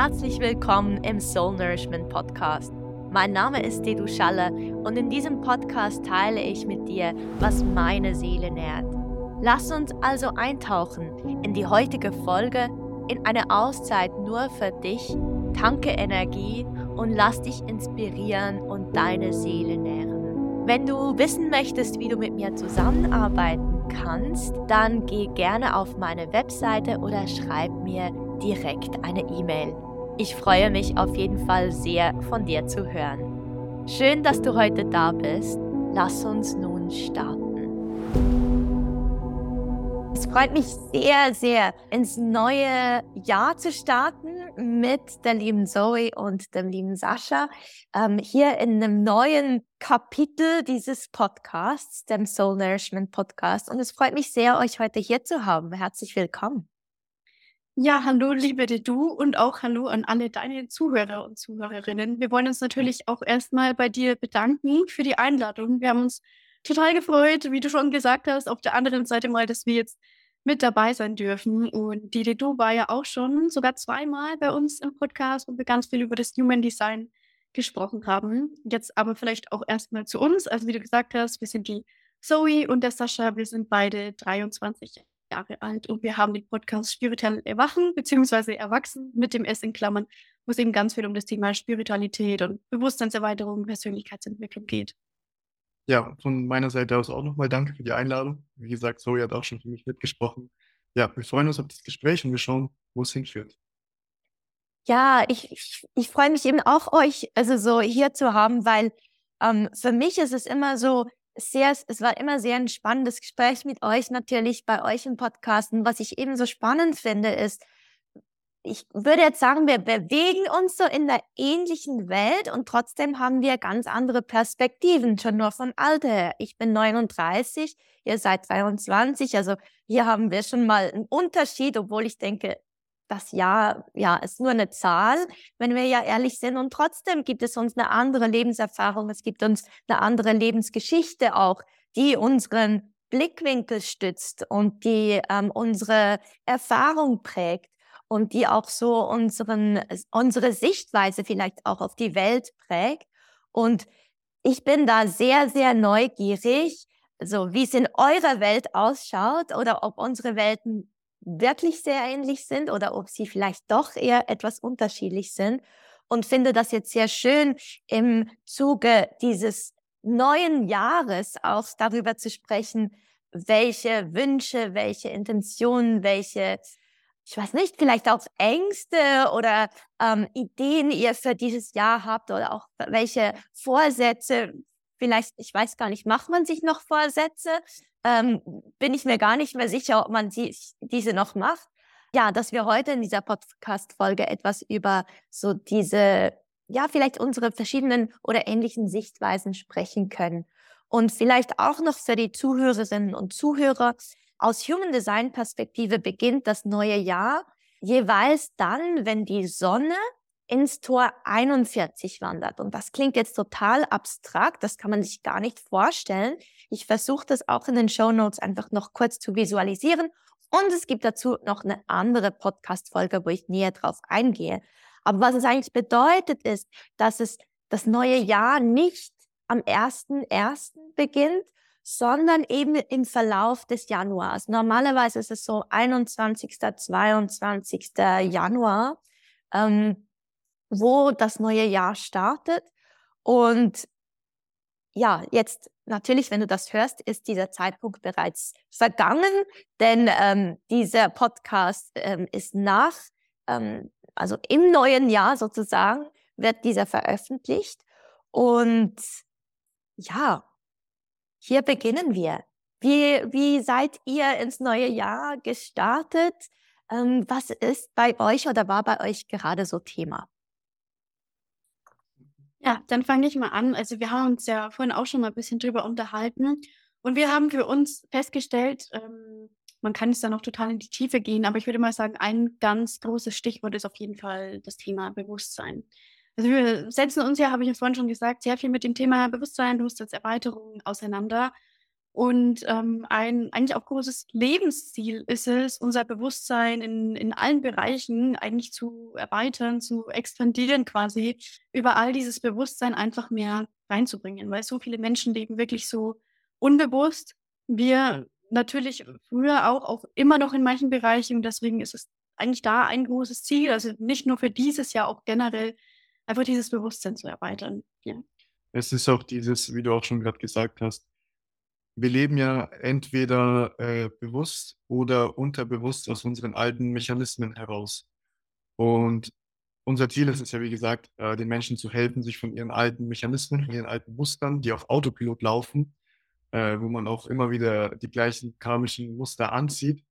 herzlich willkommen im Soul Nourishment Podcast. Mein Name ist Dedu Schalle und in diesem Podcast teile ich mit dir, was meine Seele nährt. Lass uns also eintauchen in die heutige Folge, in eine Auszeit nur für dich, tanke Energie und lass dich inspirieren und deine Seele nähren. Wenn du wissen möchtest, wie du mit mir zusammenarbeiten kannst, dann geh gerne auf meine Webseite oder schreib mir direkt eine E-Mail. Ich freue mich auf jeden Fall sehr von dir zu hören. Schön, dass du heute da bist. Lass uns nun starten. Es freut mich sehr, sehr, ins neue Jahr zu starten mit der lieben Zoe und dem lieben Sascha. Ähm, hier in einem neuen Kapitel dieses Podcasts, dem Soul Nourishment Podcast. Und es freut mich sehr, euch heute hier zu haben. Herzlich willkommen. Ja, hallo, liebe du und auch hallo an alle deine Zuhörer und Zuhörerinnen. Wir wollen uns natürlich auch erstmal bei dir bedanken für die Einladung. Wir haben uns total gefreut, wie du schon gesagt hast, auf der anderen Seite mal, dass wir jetzt mit dabei sein dürfen. Und die du war ja auch schon sogar zweimal bei uns im Podcast, wo wir ganz viel über das Human Design gesprochen haben. Jetzt aber vielleicht auch erstmal zu uns. Also wie du gesagt hast, wir sind die Zoe und der Sascha. Wir sind beide 23 Jahre alt und wir haben den Podcast Spirituell Erwachen bzw. Erwachsen mit dem S in Klammern, wo es eben ganz viel um das Thema Spiritualität und Bewusstseinserweiterung, Persönlichkeitsentwicklung geht. Ja, von meiner Seite aus auch nochmal danke für die Einladung. Wie gesagt, Zoe hat auch schon für mich mitgesprochen. Ja, wir freuen uns auf das Gespräch und wir schauen, wo es hinführt. Ja, ich, ich, ich freue mich eben auch, euch also so hier zu haben, weil ähm, für mich ist es immer so, sehr, es war immer sehr ein spannendes Gespräch mit euch natürlich bei euch im Podcast. Und was ich eben so spannend finde, ist, ich würde jetzt sagen, wir bewegen uns so in der ähnlichen Welt und trotzdem haben wir ganz andere Perspektiven, schon nur von Alter her. Ich bin 39, ihr seid 23, also hier haben wir schon mal einen Unterschied, obwohl ich denke, das Jahr, ja, ist nur eine Zahl, wenn wir ja ehrlich sind. Und trotzdem gibt es uns eine andere Lebenserfahrung, es gibt uns eine andere Lebensgeschichte auch, die unseren Blickwinkel stützt und die ähm, unsere Erfahrung prägt und die auch so unseren, unsere Sichtweise vielleicht auch auf die Welt prägt. Und ich bin da sehr, sehr neugierig, so wie es in eurer Welt ausschaut oder ob unsere Welten wirklich sehr ähnlich sind oder ob sie vielleicht doch eher etwas unterschiedlich sind. Und finde das jetzt sehr schön im Zuge dieses neuen Jahres auch darüber zu sprechen, welche Wünsche, welche Intentionen, welche, ich weiß nicht, vielleicht auch Ängste oder ähm, Ideen ihr für dieses Jahr habt oder auch welche Vorsätze, vielleicht, ich weiß gar nicht, macht man sich noch Vorsätze? Ähm, bin ich mir gar nicht mehr sicher, ob man die, diese noch macht. Ja, dass wir heute in dieser Podcast-Folge etwas über so diese, ja, vielleicht unsere verschiedenen oder ähnlichen Sichtweisen sprechen können. Und vielleicht auch noch für die Zuhörerinnen und Zuhörer, aus Human Design Perspektive beginnt das neue Jahr jeweils dann, wenn die Sonne ins Tor 41 wandert. Und das klingt jetzt total abstrakt, das kann man sich gar nicht vorstellen. Ich versuche das auch in den Show Notes einfach noch kurz zu visualisieren. Und es gibt dazu noch eine andere Podcast-Folge, wo ich näher drauf eingehe. Aber was es eigentlich bedeutet, ist, dass es das neue Jahr nicht am 1.1. beginnt, sondern eben im Verlauf des Januars. Normalerweise ist es so 21., 22. Januar. Ähm, wo das neue Jahr startet. Und ja, jetzt natürlich, wenn du das hörst, ist dieser Zeitpunkt bereits vergangen, denn ähm, dieser Podcast ähm, ist nach, ähm, also im neuen Jahr sozusagen, wird dieser veröffentlicht. Und ja, hier beginnen wir. Wie, wie seid ihr ins neue Jahr gestartet? Ähm, was ist bei euch oder war bei euch gerade so Thema? Ja, dann fange ich mal an. Also wir haben uns ja vorhin auch schon mal ein bisschen drüber unterhalten und wir haben für uns festgestellt, ähm, man kann es da noch total in die Tiefe gehen, aber ich würde mal sagen, ein ganz großes Stichwort ist auf jeden Fall das Thema Bewusstsein. Also wir setzen uns ja, habe ich ja vorhin schon gesagt, sehr viel mit dem Thema Bewusstsein, Bewusstseinserweiterung auseinander. Und ähm, ein eigentlich auch großes Lebensziel ist es, unser Bewusstsein in, in allen Bereichen eigentlich zu erweitern, zu expandieren quasi, überall dieses Bewusstsein einfach mehr reinzubringen, weil so viele Menschen leben wirklich so unbewusst. Wir natürlich früher auch, auch immer noch in manchen Bereichen. Deswegen ist es eigentlich da ein großes Ziel, also nicht nur für dieses Jahr, auch generell einfach dieses Bewusstsein zu erweitern. Ja. Es ist auch dieses, wie du auch schon gerade gesagt hast, wir leben ja entweder äh, bewusst oder unterbewusst aus unseren alten Mechanismen heraus. Und unser Ziel ist es ja, wie gesagt, äh, den Menschen zu helfen, sich von ihren alten Mechanismen, von ihren alten Mustern, die auf Autopilot laufen, äh, wo man auch immer wieder die gleichen karmischen Muster anzieht,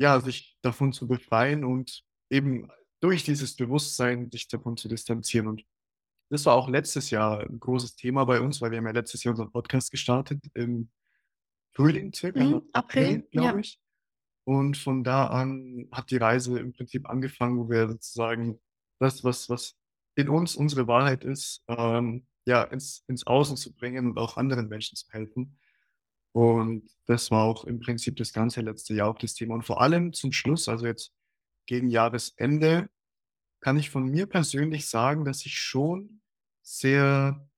ja, sich davon zu befreien und eben durch dieses Bewusstsein sich davon zu distanzieren. Und das war auch letztes Jahr ein großes Thema bei uns, weil wir haben ja letztes Jahr unseren Podcast gestartet im Frühling circa, Mhm, April, glaube ja. ich. Und von da an hat die Reise im Prinzip angefangen, wo wir sozusagen das, was, was in uns unsere Wahrheit ist, ähm, ja, ins, ins Außen zu bringen und auch anderen Menschen zu helfen. Und das war auch im Prinzip das ganze letzte Jahr auch das Thema. Und vor allem zum Schluss, also jetzt gegen Jahresende, kann ich von mir persönlich sagen, dass ich schon sehr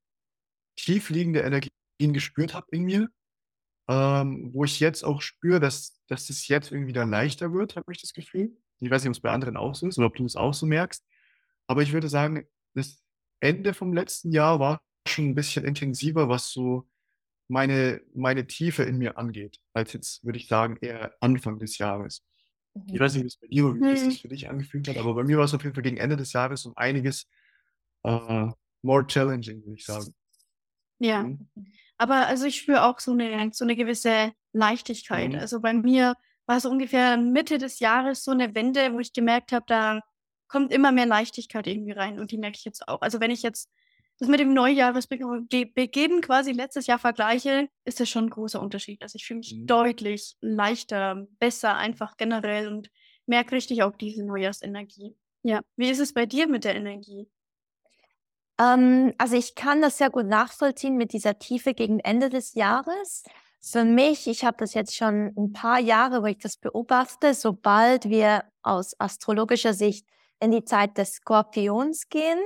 tiefliegende Energien gespürt habe in mir, ähm, wo ich jetzt auch spüre, dass, dass es jetzt irgendwie wieder leichter wird, habe ich das Gefühl. Ich weiß nicht, ob es bei anderen auch so ist oder ob du es auch so merkst. Aber ich würde sagen, das Ende vom letzten Jahr war schon ein bisschen intensiver, was so meine, meine Tiefe in mir angeht, als jetzt, würde ich sagen, eher Anfang des Jahres. Ich Mhm. weiß nicht, wie es bei dir wie es sich für dich angefühlt hat, aber bei mir war es auf jeden Fall gegen Ende des Jahres um einiges äh, more challenging, würde ich sagen. Ja. Mhm. Aber also ich spüre auch so eine, so eine gewisse Leichtigkeit. Mhm. Also bei mir war so ungefähr Mitte des Jahres so eine Wende, wo ich gemerkt habe, da kommt immer mehr Leichtigkeit irgendwie rein und die merke ich jetzt auch. Also wenn ich jetzt das mit dem Neujahresbeginn quasi letztes Jahr vergleiche, ist das schon ein großer Unterschied. Also ich fühle mich Mhm. deutlich leichter, besser einfach generell und merke richtig auch diese Neujahrsenergie. Ja. Wie ist es bei dir mit der Energie? Ähm, also ich kann das sehr gut nachvollziehen mit dieser Tiefe gegen Ende des Jahres. Für mich, ich habe das jetzt schon ein paar Jahre, wo ich das beobachte, sobald wir aus astrologischer Sicht in die Zeit des Skorpions gehen,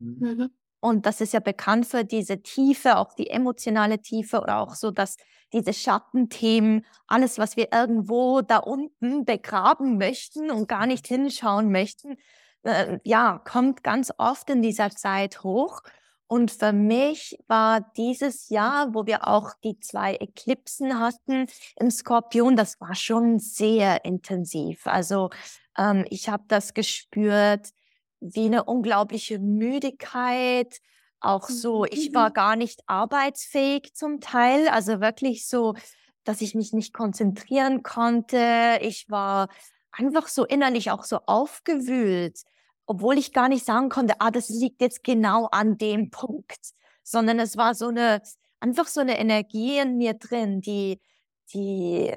Mhm. Und das ist ja bekannt für diese Tiefe, auch die emotionale Tiefe oder auch so, dass diese Schattenthemen, alles, was wir irgendwo da unten begraben möchten und gar nicht hinschauen möchten, äh, ja, kommt ganz oft in dieser Zeit hoch. Und für mich war dieses Jahr, wo wir auch die zwei Eklipsen hatten im Skorpion, das war schon sehr intensiv. Also ähm, ich habe das gespürt, wie eine unglaubliche Müdigkeit. Auch so, ich war Mhm. gar nicht arbeitsfähig zum Teil. Also wirklich so, dass ich mich nicht konzentrieren konnte. Ich war einfach so innerlich auch so aufgewühlt, obwohl ich gar nicht sagen konnte, ah, das liegt jetzt genau an dem Punkt, sondern es war so eine, einfach so eine Energie in mir drin, die, die,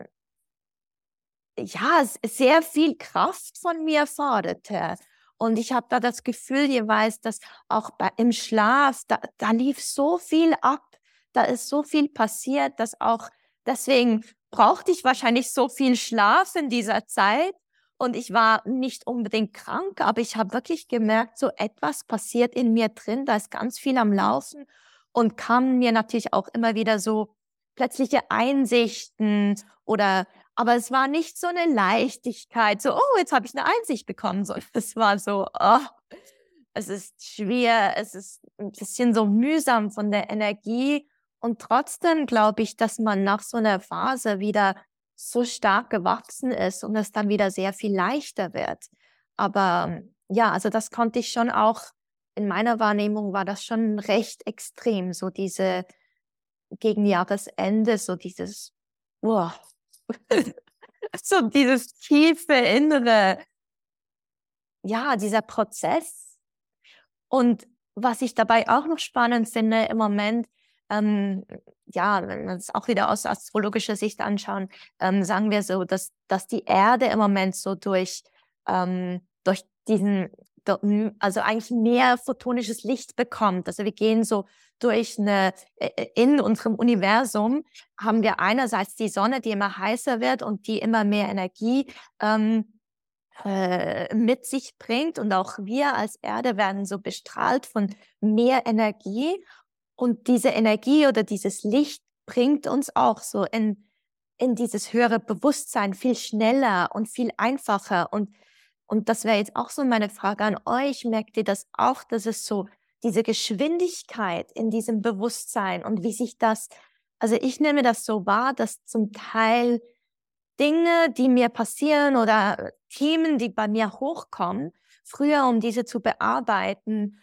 ja, sehr viel Kraft von mir forderte. Und ich habe da das Gefühl jeweils, dass auch bei, im Schlaf, da, da lief so viel ab, da ist so viel passiert, dass auch deswegen brauchte ich wahrscheinlich so viel Schlaf in dieser Zeit. Und ich war nicht unbedingt krank, aber ich habe wirklich gemerkt, so etwas passiert in mir drin, da ist ganz viel am Laufen und kamen mir natürlich auch immer wieder so plötzliche Einsichten oder aber es war nicht so eine Leichtigkeit, so, oh, jetzt habe ich eine Einsicht bekommen, sondern es war so, oh, es ist schwer, es ist ein bisschen so mühsam von der Energie. Und trotzdem glaube ich, dass man nach so einer Phase wieder so stark gewachsen ist und es dann wieder sehr viel leichter wird. Aber ja, also das konnte ich schon auch, in meiner Wahrnehmung war das schon recht extrem, so diese gegen Jahresende, so dieses, wow, so dieses tiefe innere, ja, dieser Prozess. Und was ich dabei auch noch spannend finde im Moment, ähm, ja, wenn wir es auch wieder aus astrologischer Sicht anschauen, ähm, sagen wir so, dass, dass die Erde im Moment so durch, ähm, durch diesen also eigentlich mehr photonisches Licht bekommt. Also wir gehen so durch eine, äh, äh, in unserem Universum haben wir einerseits die Sonne, die immer heißer wird und die immer mehr Energie ähm, äh, mit sich bringt. Und auch wir als Erde werden so bestrahlt von mehr Energie. Und diese Energie oder dieses Licht bringt uns auch so in, in dieses höhere Bewusstsein viel schneller und viel einfacher. Und, und das wäre jetzt auch so meine Frage an euch. Merkt ihr das auch, dass es so diese Geschwindigkeit in diesem Bewusstsein und wie sich das, also ich nehme das so wahr, dass zum Teil Dinge, die mir passieren oder Themen, die bei mir hochkommen, früher, um diese zu bearbeiten,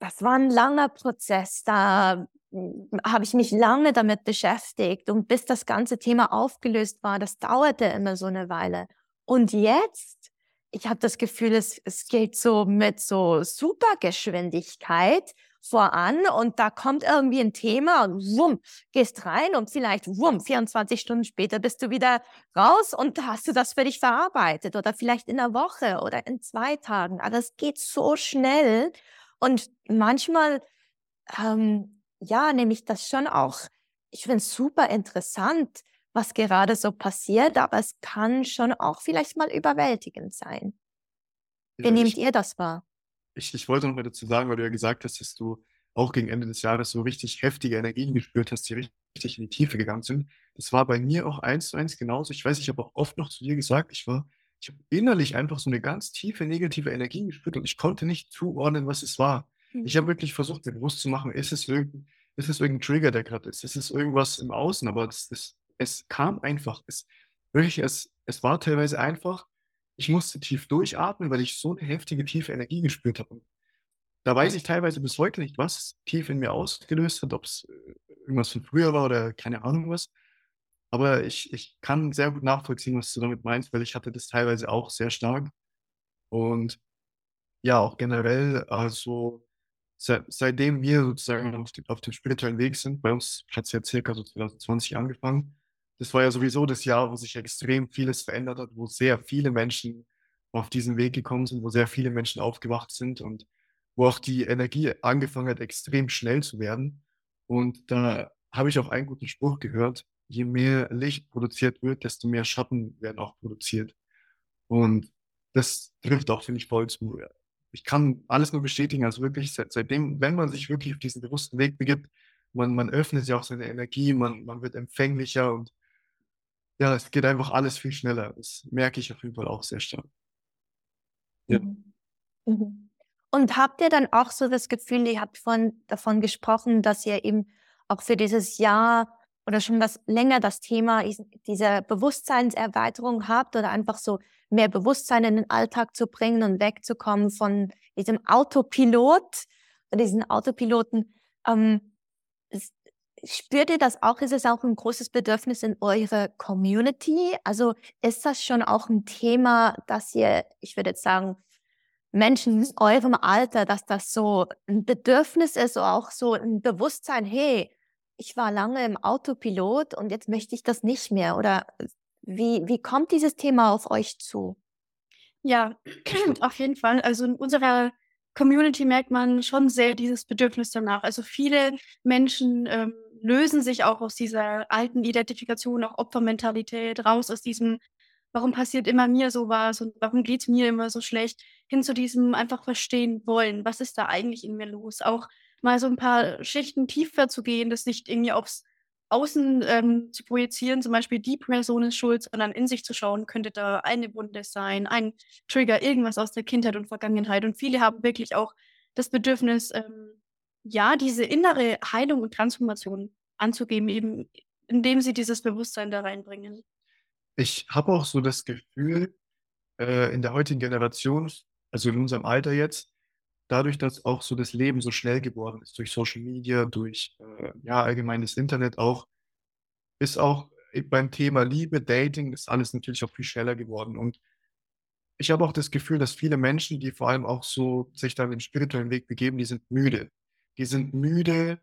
das war ein langer Prozess. Da hm, habe ich mich lange damit beschäftigt und bis das ganze Thema aufgelöst war, das dauerte immer so eine Weile. Und jetzt, ich habe das Gefühl, es, es geht so mit so Supergeschwindigkeit voran und da kommt irgendwie ein Thema und wumm, gehst rein und vielleicht wumm, 24 Stunden später bist du wieder raus und hast du das für dich verarbeitet oder vielleicht in einer Woche oder in zwei Tagen. Aber es geht so schnell und manchmal, ähm, ja, nehme ich das schon auch, ich finde es super interessant, was gerade so passiert, aber es kann schon auch vielleicht mal überwältigend sein. Wie ja, nehmt ich, ihr das wahr? Ich, ich wollte noch mal dazu sagen, weil du ja gesagt hast, dass du auch gegen Ende des Jahres so richtig heftige Energien gespürt hast, die richtig in die Tiefe gegangen sind. Das war bei mir auch eins zu eins genauso. Ich weiß, ich habe auch oft noch zu dir gesagt, ich war, ich habe innerlich einfach so eine ganz tiefe negative Energie gespürt und ich konnte nicht zuordnen, was es war. Mhm. Ich habe wirklich versucht, mir bewusst zu machen, ist es irgendein, ist es irgendein Trigger, der gerade ist? Ist es irgendwas im Außen? Aber das, das, es kam einfach. Es, wirklich, es, es war teilweise einfach ich musste tief durchatmen, weil ich so eine heftige, tiefe Energie gespürt habe. Da weiß ich teilweise bis heute nicht, was tief in mir ausgelöst hat, ob es äh, irgendwas von früher war oder keine Ahnung was. Aber ich, ich kann sehr gut nachvollziehen, was du damit meinst, weil ich hatte das teilweise auch sehr stark. Und ja, auch generell, also seit, seitdem wir sozusagen auf, die, auf dem spirituellen Weg sind, bei uns hat es ja circa so 2020 angefangen, das war ja sowieso das Jahr, wo sich extrem vieles verändert hat, wo sehr viele Menschen auf diesen Weg gekommen sind, wo sehr viele Menschen aufgewacht sind und wo auch die Energie angefangen hat, extrem schnell zu werden. Und da habe ich auch einen guten Spruch gehört, je mehr Licht produziert wird, desto mehr Schatten werden auch produziert. Und das trifft auch, finde ich, voll zu. Ich kann alles nur bestätigen, also wirklich seit, seitdem, wenn man sich wirklich auf diesen bewussten Weg begibt, man, man öffnet sich auch seine Energie, man, man wird empfänglicher und ja, es geht einfach alles viel schneller. Das merke ich auf jeden Fall auch sehr stark. Ja. Mhm. Mhm. Und habt ihr dann auch so das Gefühl, ihr habt von, davon gesprochen, dass ihr eben auch für dieses Jahr oder schon was länger das Thema dieser Bewusstseinserweiterung habt oder einfach so mehr Bewusstsein in den Alltag zu bringen und wegzukommen von diesem Autopilot oder diesen Autopiloten. Ähm, Spürt ihr das auch? Ist es auch ein großes Bedürfnis in eurer Community? Also ist das schon auch ein Thema, dass ihr, ich würde jetzt sagen, Menschen in eurem Alter, dass das so ein Bedürfnis ist, auch so ein Bewusstsein, hey, ich war lange im Autopilot und jetzt möchte ich das nicht mehr. Oder wie, wie kommt dieses Thema auf euch zu? Ja, auf jeden Fall. Also in unserer Community merkt man schon sehr dieses Bedürfnis danach. Also viele Menschen ähm, lösen sich auch aus dieser alten Identifikation, auch Opfermentalität, raus aus diesem, warum passiert immer mir sowas und warum geht es mir immer so schlecht, hin zu diesem einfach verstehen wollen, was ist da eigentlich in mir los. Auch mal so ein paar Schichten tiefer zu gehen, das nicht irgendwie aufs Außen ähm, zu projizieren, zum Beispiel die Person ist schuld, sondern in sich zu schauen, könnte da eine Wunde sein, ein Trigger, irgendwas aus der Kindheit und Vergangenheit. Und viele haben wirklich auch das Bedürfnis, ähm, ja, diese innere Heilung und Transformation anzugeben, eben indem sie dieses Bewusstsein da reinbringen. Ich habe auch so das Gefühl, äh, in der heutigen Generation, also in unserem Alter jetzt, dadurch, dass auch so das Leben so schnell geworden ist, durch Social Media, durch äh, ja, allgemeines Internet auch, ist auch beim Thema Liebe, Dating, ist alles natürlich auch viel schneller geworden. Und ich habe auch das Gefühl, dass viele Menschen, die vor allem auch so sich dann den spirituellen Weg begeben, die sind müde die sind müde,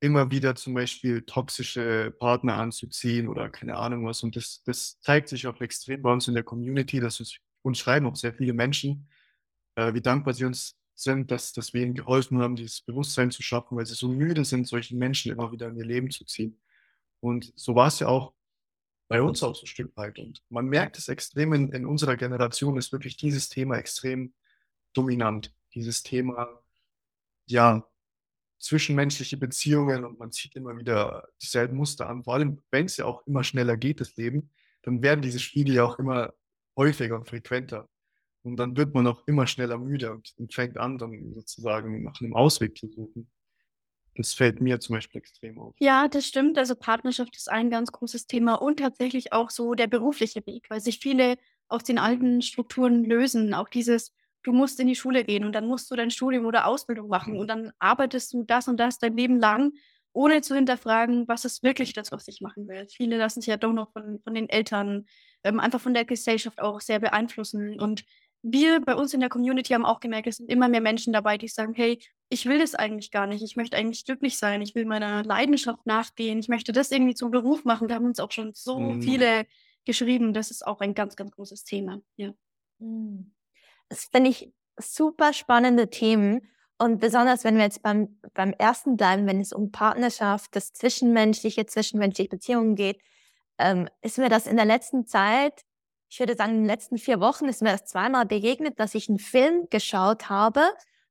immer wieder zum Beispiel toxische Partner anzuziehen oder keine Ahnung was. Und das, das zeigt sich auch extrem bei uns in der Community, dass uns, uns schreiben auch sehr viele Menschen, äh, wie dankbar sie uns sind, dass, dass wir ihnen geholfen haben, dieses Bewusstsein zu schaffen, weil sie so müde sind, solche Menschen immer wieder in ihr Leben zu ziehen. Und so war es ja auch bei uns auch so ein Stück weit. Und man merkt es extrem in, in unserer Generation, ist wirklich dieses Thema extrem dominant. Dieses Thema, ja, zwischenmenschliche Beziehungen und man zieht immer wieder dieselben Muster an. Vor allem, wenn es ja auch immer schneller geht, das Leben, dann werden diese Spiegel ja auch immer häufiger und frequenter. Und dann wird man auch immer schneller müde und, und fängt an, dann sozusagen nach einem Ausweg zu suchen. Das fällt mir zum Beispiel extrem auf. Ja, das stimmt. Also Partnerschaft ist ein ganz großes Thema und tatsächlich auch so der berufliche Weg, weil sich viele aus den alten Strukturen lösen. Auch dieses, du musst in die Schule gehen und dann musst du dein Studium oder Ausbildung machen mhm. und dann arbeitest du das und das dein Leben lang, ohne zu hinterfragen, was ist wirklich das, was ich machen will. Viele lassen sich ja doch noch von, von den Eltern, ähm, einfach von der Gesellschaft auch sehr beeinflussen und wir bei uns in der Community haben auch gemerkt, es sind immer mehr Menschen dabei, die sagen, hey, ich will das eigentlich gar nicht. Ich möchte eigentlich glücklich sein. Ich will meiner Leidenschaft nachgehen. Ich möchte das irgendwie zum Beruf machen. Da haben uns auch schon so mm. viele geschrieben. Das ist auch ein ganz, ganz großes Thema. Ja. Mm. Das finde ich super spannende Themen. Und besonders, wenn wir jetzt beim, beim ersten bleiben, wenn es um Partnerschaft, das Zwischenmenschliche, zwischenmenschliche Beziehungen geht, ähm, ist mir das in der letzten Zeit ich würde sagen, in den letzten vier Wochen ist mir das zweimal begegnet, dass ich einen Film geschaut habe.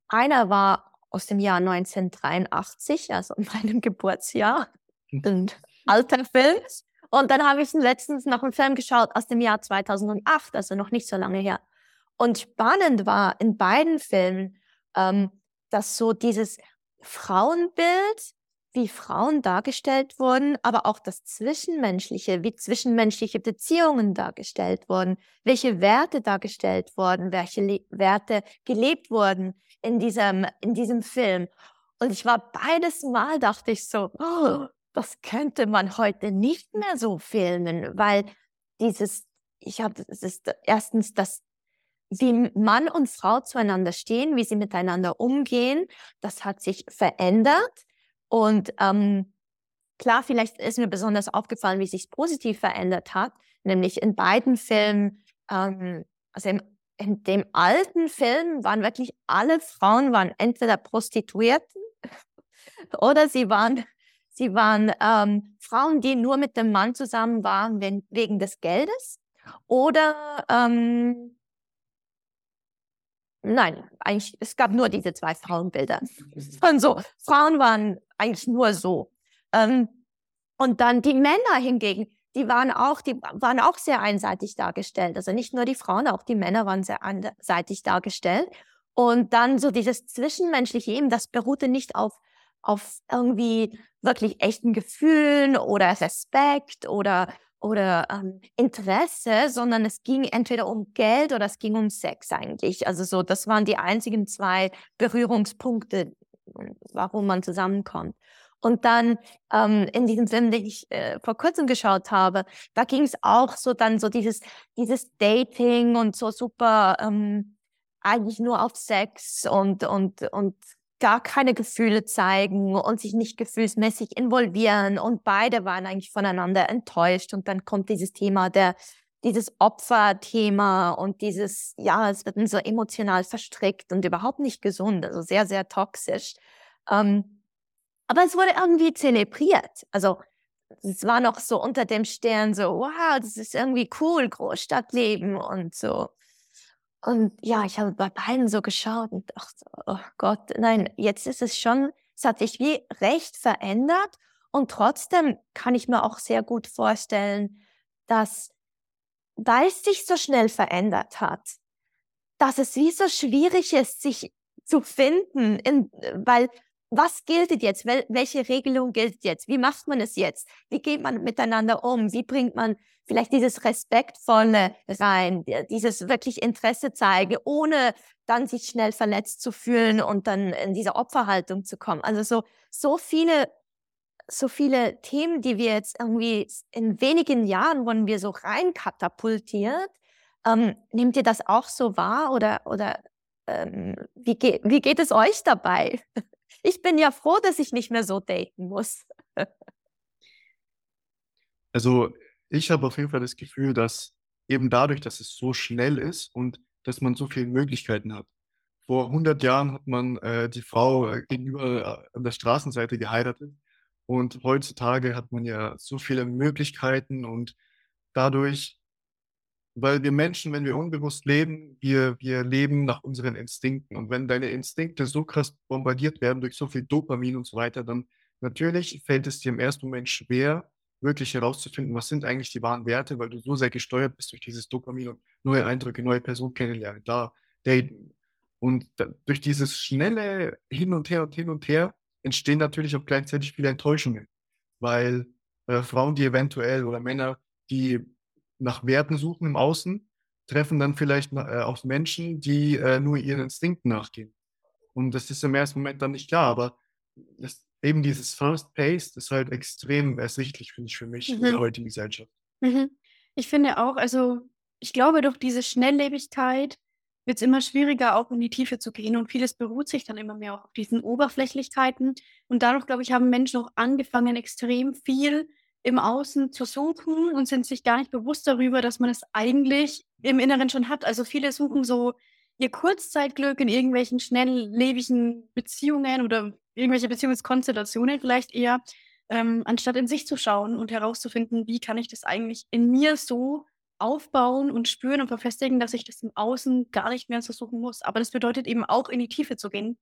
Einer war aus dem Jahr 1983, also in meinem Geburtsjahr. Hm. Ein alter Film. Und dann habe ich letztens noch einen Film geschaut aus dem Jahr 2008, also noch nicht so lange her. Und spannend war in beiden Filmen, ähm, dass so dieses Frauenbild wie Frauen dargestellt wurden, aber auch das Zwischenmenschliche, wie zwischenmenschliche Beziehungen dargestellt wurden, welche Werte dargestellt wurden, welche Le Werte gelebt wurden in diesem, in diesem Film. Und ich war beides Mal, dachte ich so, oh, das könnte man heute nicht mehr so filmen, weil dieses, ich habe, es ist erstens das wie Mann und Frau zueinander stehen, wie sie miteinander umgehen, das hat sich verändert. Und ähm, klar, vielleicht ist mir besonders aufgefallen, wie sich positiv verändert hat, nämlich in beiden Filmen, ähm, also im, in dem alten Film waren wirklich alle Frauen waren entweder Prostituierten oder sie waren sie waren ähm, Frauen, die nur mit dem Mann zusammen waren wenn, wegen des Geldes oder ähm, Nein, eigentlich, es gab nur diese zwei Frauenbilder. Und so, Frauen waren eigentlich nur so. Ähm, und dann die Männer hingegen, die waren auch, die waren auch sehr einseitig dargestellt. Also nicht nur die Frauen, auch die Männer waren sehr einseitig dargestellt. Und dann so dieses zwischenmenschliche eben, das beruhte nicht auf, auf irgendwie wirklich echten Gefühlen oder Respekt oder oder ähm, Interesse, sondern es ging entweder um Geld oder es ging um Sex eigentlich. Also so, das waren die einzigen zwei Berührungspunkte, warum man zusammenkommt. Und dann ähm, in diesem Film, den ich äh, vor kurzem geschaut habe, da ging es auch so dann so dieses, dieses Dating und so super ähm, eigentlich nur auf Sex und, und, und gar keine Gefühle zeigen und sich nicht gefühlsmäßig involvieren. Und beide waren eigentlich voneinander enttäuscht. Und dann kommt dieses Thema der dieses Opferthema und dieses ja es wird so emotional verstrickt und überhaupt nicht gesund also sehr sehr toxisch. Ähm, aber es wurde irgendwie zelebriert. Also es war noch so unter dem Stern so wow das ist irgendwie cool Großstadtleben und so und ja, ich habe bei beiden so geschaut und dachte, oh Gott, nein, jetzt ist es schon, es hat sich wie recht verändert. Und trotzdem kann ich mir auch sehr gut vorstellen, dass, weil es sich so schnell verändert hat, dass es wie so schwierig ist, sich zu finden, in, weil was gilt jetzt? Wel welche Regelung gilt jetzt? Wie macht man es jetzt? Wie geht man miteinander um? Wie bringt man vielleicht dieses Respektvolle rein, dieses wirklich Interesse zeigen, ohne dann sich schnell verletzt zu fühlen und dann in diese Opferhaltung zu kommen? Also so, so viele, so viele Themen, die wir jetzt irgendwie in wenigen Jahren wurden wir so rein katapultiert. Ähm, nehmt ihr das auch so wahr oder, oder ähm, wie, ge wie geht es euch dabei? Ich bin ja froh, dass ich nicht mehr so daten muss. Also ich habe auf jeden Fall das Gefühl, dass eben dadurch, dass es so schnell ist und dass man so viele Möglichkeiten hat, vor 100 Jahren hat man äh, die Frau äh, gegenüber äh, an der Straßenseite geheiratet. Und heutzutage hat man ja so viele Möglichkeiten und dadurch, weil wir Menschen, wenn wir unbewusst leben, wir, wir leben nach unseren Instinkten. Und wenn deine Instinkte so krass bombardiert werden durch so viel Dopamin und so weiter, dann natürlich fällt es dir im ersten Moment schwer, wirklich herauszufinden, was sind eigentlich die wahren Werte, weil du so sehr gesteuert bist durch dieses Dopamin und neue Eindrücke, neue Personen kennenlernen, da daten. Und da, durch dieses schnelle Hin und Her und Hin und Her entstehen natürlich auch gleichzeitig viele Enttäuschungen, weil äh, Frauen, die eventuell oder Männer, die nach Werten suchen im Außen, treffen dann vielleicht äh, auf Menschen, die äh, nur ihren Instinkten nachgehen. Und das ist im ersten Moment dann nicht klar, aber das, eben dieses Fast-Paced ist halt extrem ersichtlich, finde ich, für mich in der Mhm. heutigen Gesellschaft. Mhm. Ich finde auch, also ich glaube, durch diese Schnelllebigkeit wird es immer schwieriger, auch in die Tiefe zu gehen und vieles beruht sich dann immer mehr auch auf diesen Oberflächlichkeiten. Und dadurch, glaube ich, haben Menschen auch angefangen, extrem viel im Außen zu suchen und sind sich gar nicht bewusst darüber, dass man es eigentlich im Inneren schon hat. Also viele suchen so ihr Kurzzeitglück in irgendwelchen schnelllebigen Beziehungen oder irgendwelche Beziehungskonstellationen vielleicht eher, ähm, anstatt in sich zu schauen und herauszufinden, wie kann ich das eigentlich in mir so aufbauen und spüren und verfestigen, dass ich das im Außen gar nicht mehr versuchen muss. Aber das bedeutet eben auch in die Tiefe zu gehen.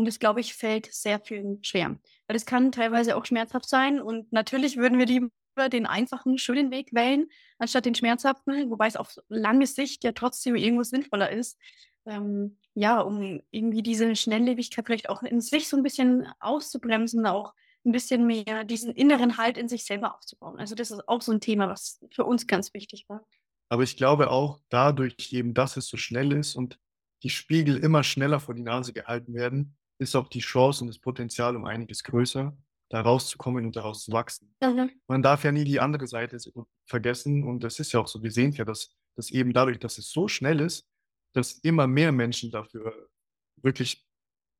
Und das, glaube ich, fällt sehr vielen schwer. Weil es kann teilweise auch schmerzhaft sein. Und natürlich würden wir lieber den einfachen, schönen Weg wählen, anstatt den schmerzhaften, wobei es auf lange Sicht ja trotzdem irgendwo sinnvoller ist. Ähm, ja, um irgendwie diese Schnelllebigkeit vielleicht auch in sich so ein bisschen auszubremsen, auch ein bisschen mehr diesen inneren Halt in sich selber aufzubauen. Also das ist auch so ein Thema, was für uns ganz wichtig war. Aber ich glaube auch dadurch eben, dass es so schnell ist und die Spiegel immer schneller vor die Nase gehalten werden, ist auch die Chance und das Potenzial um einiges größer, da rauszukommen und daraus zu wachsen. Mhm. Man darf ja nie die andere Seite vergessen und das ist ja auch so, wir sehen ja, dass, dass eben dadurch, dass es so schnell ist, dass immer mehr Menschen dafür wirklich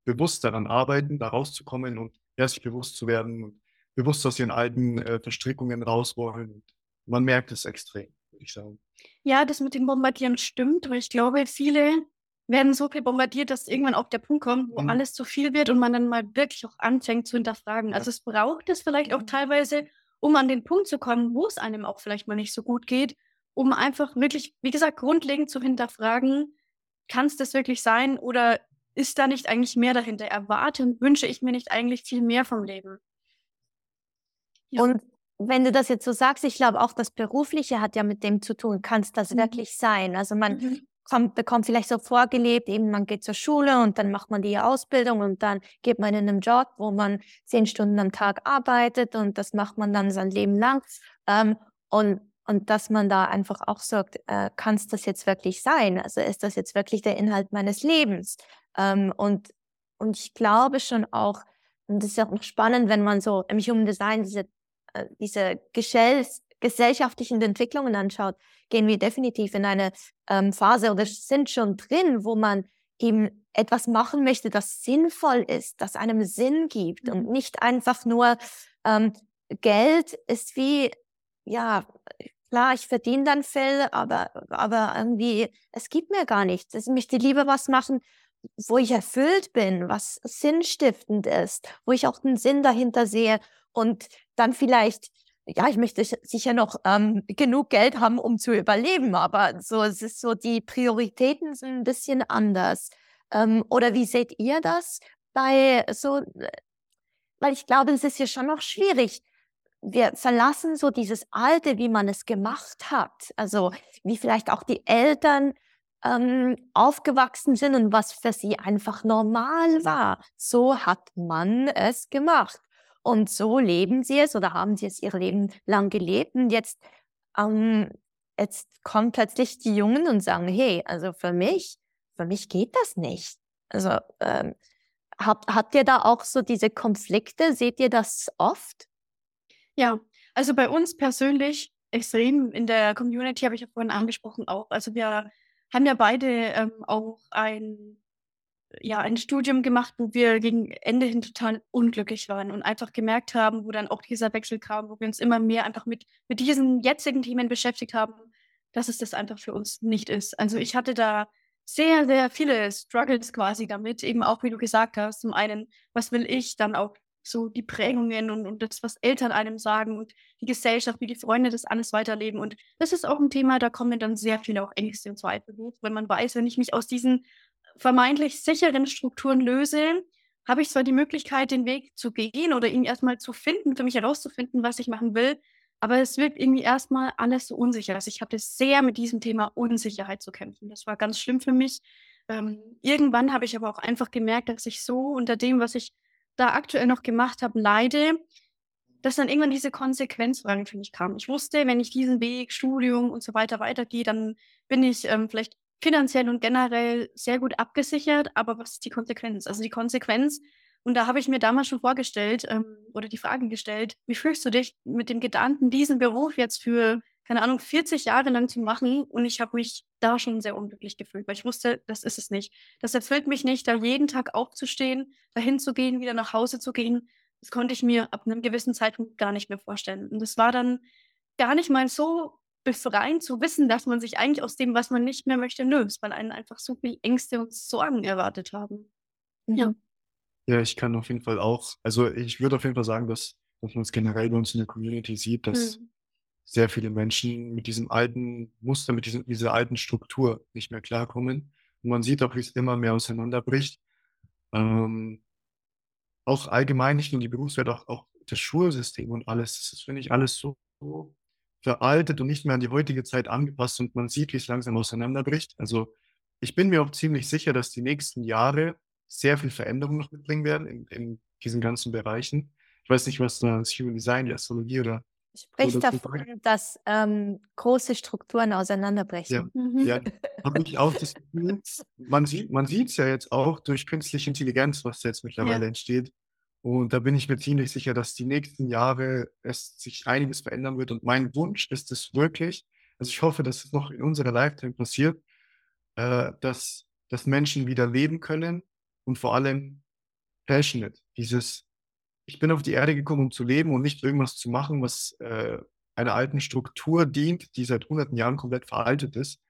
bewusst daran arbeiten, da rauszukommen und sich bewusst zu werden und bewusst aus ihren alten äh, Verstrickungen raus wollen. Und man merkt es extrem, würde ich sagen. Ja, das mit dem Bombardieren stimmt, weil ich glaube, viele werden so viel bombardiert, dass irgendwann auch der Punkt kommt, wo Mhm. alles zu viel wird und man dann mal wirklich auch anfängt zu hinterfragen. Also es braucht es vielleicht auch teilweise, um an den Punkt zu kommen, wo es einem auch vielleicht mal nicht so gut geht, um einfach wirklich, wie gesagt, grundlegend zu hinterfragen, kann es das wirklich sein oder ist da nicht eigentlich mehr dahinter? Erwarte und wünsche ich mir nicht eigentlich viel mehr vom Leben? Ja. Und wenn du das jetzt so sagst, ich glaube auch das Berufliche hat ja mit dem zu tun. Kann es das Mhm. wirklich sein? Also man Mhm. Kommt, bekommt vielleicht so vorgelebt, eben man geht zur Schule und dann macht man die Ausbildung und dann geht man in einen Job, wo man zehn Stunden am Tag arbeitet und das macht man dann sein Leben lang. Ähm, und, und dass man da einfach auch sagt, äh, kann es das jetzt wirklich sein? Also ist das jetzt wirklich der Inhalt meines Lebens? Ähm, und, und ich glaube schon auch, und das ist auch noch spannend, wenn man so im Human Design diese, äh, diese Gesell gesellschaftlichen Entwicklungen anschaut, gehen wir definitiv in eine ähm, Phase oder sind schon drin, wo man eben etwas machen möchte, das sinnvoll ist, das einem Sinn gibt und Mhm. nicht einfach nur ähm, Geld ist wie, ja, klar, ich verdiene dann viel, aber, aber irgendwie, es gibt mir gar nichts. Ich möchte lieber was machen, wo ich erfüllt bin, was sinnstiftend ist, wo ich auch den Sinn dahinter sehe und dann vielleicht ja, ich möchte sicher noch ähm, genug Geld haben, um zu überleben, aber so, es ist so, die Prioritäten sind ein bisschen anders. Ähm, oder wie seht ihr das bei so, weil ich glaube, es ist ja schon noch schwierig. Wir verlassen so dieses Alte, wie man es gemacht hat. Also wie vielleicht auch die Eltern ähm, aufgewachsen sind und was für sie einfach normal war. So hat man es gemacht. Und so leben sie es oder haben sie es ihr Leben lang gelebt. Und jetzt, ähm, jetzt kommen plötzlich die Jungen und sagen, hey, also für mich, für mich geht das nicht. Also ähm, habt, habt ihr da auch so diese Konflikte? Seht ihr das oft? Ja, also bei uns persönlich extrem in der Community habe ich ja vorhin angesprochen auch. Also wir haben ja beide ähm, auch ein, ja, ein Studium gemacht, wo wir gegen Ende hin total unglücklich waren und einfach gemerkt haben, wo dann auch dieser Wechsel kam, wo wir uns immer mehr einfach mit, mit diesen jetzigen Themen beschäftigt haben, dass es das einfach für uns nicht ist. Also ich hatte da sehr, sehr viele Struggles quasi damit, eben auch, wie du gesagt hast. Zum einen, was will ich, dann auch so die Prägungen und, und das, was Eltern einem sagen und die Gesellschaft, wie die Freunde das alles weiterleben. Und das ist auch ein Thema, da kommen dann sehr viele auch Ängste und Zweifel hoch, wenn man weiß, wenn ich mich aus diesen vermeintlich sicheren Strukturen löse, habe ich zwar die Möglichkeit, den Weg zu gehen oder ihn erstmal zu finden, für mich herauszufinden, was ich machen will, aber es wirkt irgendwie erstmal alles so unsicher. Also ich hatte sehr mit diesem Thema Unsicherheit zu kämpfen. Das war ganz schlimm für mich. Ähm, irgendwann habe ich aber auch einfach gemerkt, dass ich so unter dem, was ich da aktuell noch gemacht habe, leide, dass dann irgendwann diese Konsequenzfrage für mich kam. Ich wusste, wenn ich diesen Weg, Studium und so weiter weitergehe, dann bin ich ähm, vielleicht finanziell und generell sehr gut abgesichert, aber was ist die Konsequenz? Also die Konsequenz und da habe ich mir damals schon vorgestellt ähm, oder die Frage gestellt, wie fühlst du dich mit dem Gedanken, diesen Beruf jetzt für, keine Ahnung, 40 Jahre lang zu machen? Und ich habe mich da schon sehr unglücklich gefühlt, weil ich wusste, das ist es nicht. Das erfüllt mich nicht, da jeden Tag aufzustehen, dahin zu gehen, wieder nach Hause zu gehen. Das konnte ich mir ab einem gewissen Zeitpunkt gar nicht mehr vorstellen. Und es war dann gar nicht mal so befreiend zu wissen, dass man sich eigentlich aus dem, was man nicht mehr möchte, löst, weil einen einfach so viel Ängste und Sorgen erwartet haben. Ja. Ja, ich kann auf jeden Fall auch, also ich würde auf jeden Fall sagen, dass, dass man es generell bei uns in der Community sieht, dass mhm. sehr viele Menschen mit diesem alten Muster, mit diesem, dieser alten Struktur nicht mehr klarkommen. Und man sieht auch, wie es immer mehr auseinanderbricht. Ähm, auch allgemein, nicht nur die Berufswelt, auch, auch das Schulsystem und alles. Das ist, finde ich, alles so, so veraltet und nicht mehr an die heutige Zeit angepasst und man sieht, wie es langsam auseinanderbricht. Also ich bin mir auch ziemlich sicher, dass die nächsten Jahre sehr viel Veränderung noch mitbringen werden in, in diesen ganzen Bereichen. Ich weiß nicht, was da das Human Design, die Astrologie oder Spricht davon, dass ähm, große Strukturen auseinanderbrechen. Ja, mhm. ja habe ich auch das Gefühl. Man sieht man es ja jetzt auch durch künstliche Intelligenz, was jetzt mittlerweile ja. entsteht. Und da bin ich mir ziemlich sicher, dass die nächsten Jahre es sich einiges verändern wird. Und mein Wunsch ist es wirklich, also ich hoffe, dass es noch in unserer Lifetime passiert, äh, dass, dass Menschen wieder leben können und vor allem passionate. Dieses, ich bin auf die Erde gekommen, um zu leben und nicht irgendwas zu machen, was äh, einer alten Struktur dient, die seit hunderten Jahren komplett veraltet ist,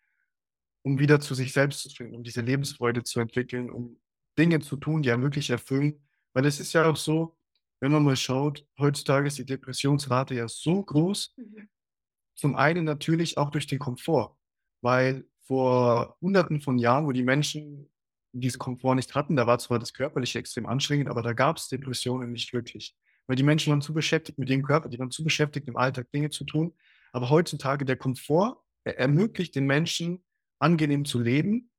um wieder zu sich selbst zu finden, um diese Lebensfreude zu entwickeln, um Dinge zu tun, die einen wirklich erfüllen. Weil es ist ja auch so, wenn man mal schaut, heutzutage ist die Depressionsrate ja so groß. Mhm. Zum einen natürlich auch durch den Komfort, weil vor hunderten von Jahren, wo die Menschen diesen Komfort nicht hatten. Da war zwar das Körperliche extrem anstrengend, aber da gab es Depressionen nicht wirklich. Weil die Menschen waren zu beschäftigt mit dem Körper, die waren zu beschäftigt, im Alltag Dinge zu tun. Aber heutzutage der Komfort ermöglicht den Menschen, angenehm zu leben.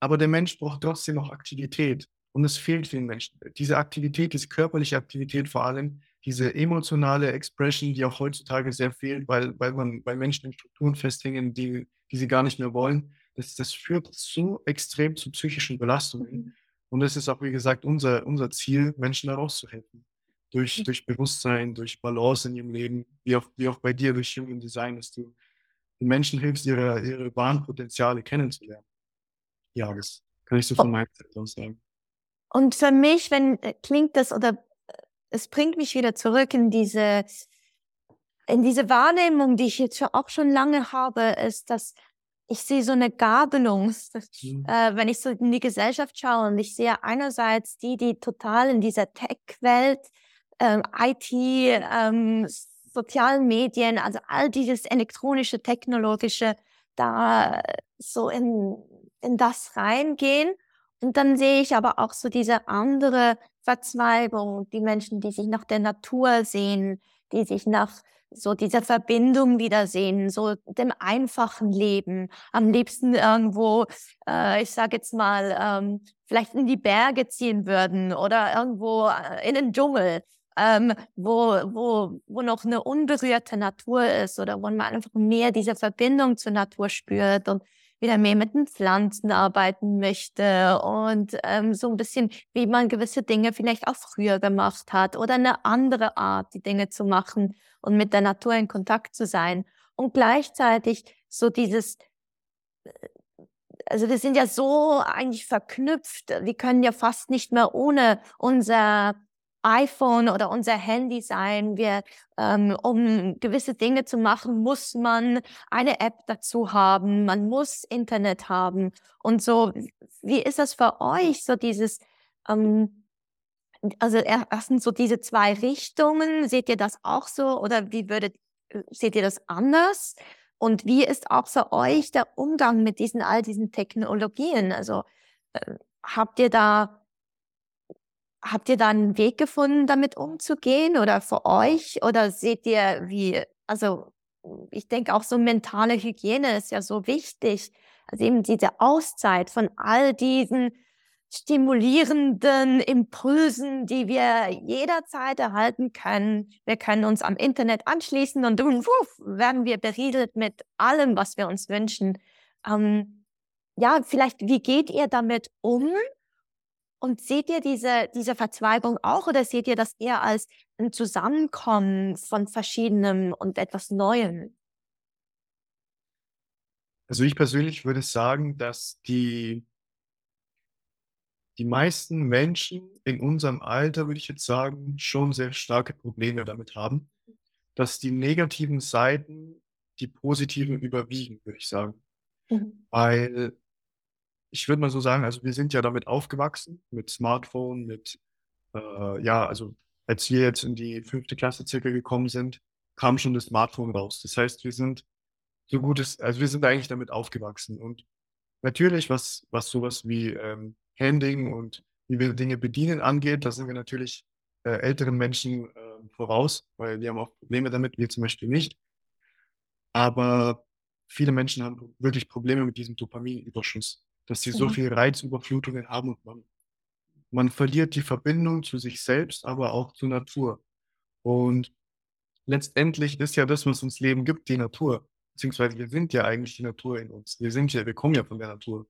Aber der Mensch braucht trotzdem noch Aktivität. Und es fehlt vielen Menschen. Diese Aktivität, diese körperliche Aktivität vor allem, diese emotionale Expression, die auch heutzutage sehr fehlt, weil, weil man bei Menschen in Strukturen festhängen, die, die sie gar nicht mehr wollen das, das führt so extrem zu psychischen Belastungen. Mhm. Und es ist auch, wie gesagt, unser, unser Ziel, Menschen da rauszuhelfen. Durch, mhm. durch Bewusstsein, durch Balance in ihrem Leben, wie auch, wie auch bei dir durch Human Design, dass du den Menschen hilfst, ihre, ihre wahren Potenziale kennenzulernen. Ja, das kann ich so von meiner Seite aus sagen. Und für mich, wenn äh, klingt das oder äh, es bringt mich wieder zurück in diese in diese Wahrnehmung, die ich jetzt auch schon lange habe, ist, dass ich sehe so eine Gabelung, mhm. äh, wenn ich so in die Gesellschaft schaue und ich sehe einerseits die, die total in dieser Tech-Welt, ähm, IT, ähm, sozialen Medien, also all dieses elektronische, technologische, da so in, in das reingehen. Und dann sehe ich aber auch so diese andere Verzweigung, die Menschen, die sich nach der Natur sehen, die sich nach so diese Verbindung wiedersehen, so dem einfachen Leben, am liebsten irgendwo, äh, ich sage jetzt mal, ähm, vielleicht in die Berge ziehen würden oder irgendwo äh, in den Dschungel, ähm, wo, wo, wo noch eine unberührte Natur ist oder wo man einfach mehr diese Verbindung zur Natur spürt und wieder mehr mit den Pflanzen arbeiten möchte und ähm, so ein bisschen, wie man gewisse Dinge vielleicht auch früher gemacht hat oder eine andere Art, die Dinge zu machen und mit der Natur in Kontakt zu sein. Und gleichzeitig so dieses, äh, also wir sind ja so eigentlich verknüpft, wir können ja fast nicht mehr ohne unser iPhone oder unser Handy sein. Wir, ähm, um gewisse Dinge zu machen, muss man eine App dazu haben. Man muss Internet haben. Und so, wie ist das für euch, so dieses, ähm, also erstens so diese zwei Richtungen. Seht ihr das auch so oder wie würdet, äh, seht ihr das anders? Und wie ist auch für euch der Umgang mit diesen all diesen Technologien? Also äh, habt ihr da habt ihr da einen Weg gefunden, damit umzugehen oder für euch? Oder seht ihr, wie, also ich denke auch so mentale Hygiene ist ja so wichtig. Also eben diese Auszeit von all diesen stimulierenden Impulsen, die wir jederzeit erhalten können. Wir können uns am Internet anschließen und dann werden wir beriedelt mit allem, was wir uns wünschen. Ähm, ja, vielleicht, wie geht ihr damit um? Und seht ihr diese, diese Verzweigung auch oder seht ihr das eher als ein Zusammenkommen von verschiedenem und etwas Neuem? Also ich persönlich würde sagen, dass die die meisten Menschen in unserem Alter, würde ich jetzt sagen, schon sehr starke Probleme damit haben, dass die negativen Seiten die positiven überwiegen, würde ich sagen. Mhm. Weil ich würde mal so sagen, also wir sind ja damit aufgewachsen, mit Smartphone, mit, äh, ja, also als wir jetzt in die fünfte Klasse circa gekommen sind, kam schon das Smartphone raus. Das heißt, wir sind so gut es, also wir sind eigentlich damit aufgewachsen. Und natürlich, was, was sowas wie ähm, Handling und wie wir Dinge bedienen angeht, da sind wir natürlich äh, älteren Menschen äh, voraus, weil die haben auch Probleme damit, wir zum Beispiel nicht. Aber viele Menschen haben wirklich Probleme mit diesem Dopaminüberschuss, dass sie so viel Reizüberflutungen haben und man, man verliert die Verbindung zu sich selbst, aber auch zur Natur. Und letztendlich ist ja das, was uns Leben gibt, die Natur. Beziehungsweise wir sind ja eigentlich die Natur in uns. Wir sind ja, wir kommen ja von der Natur.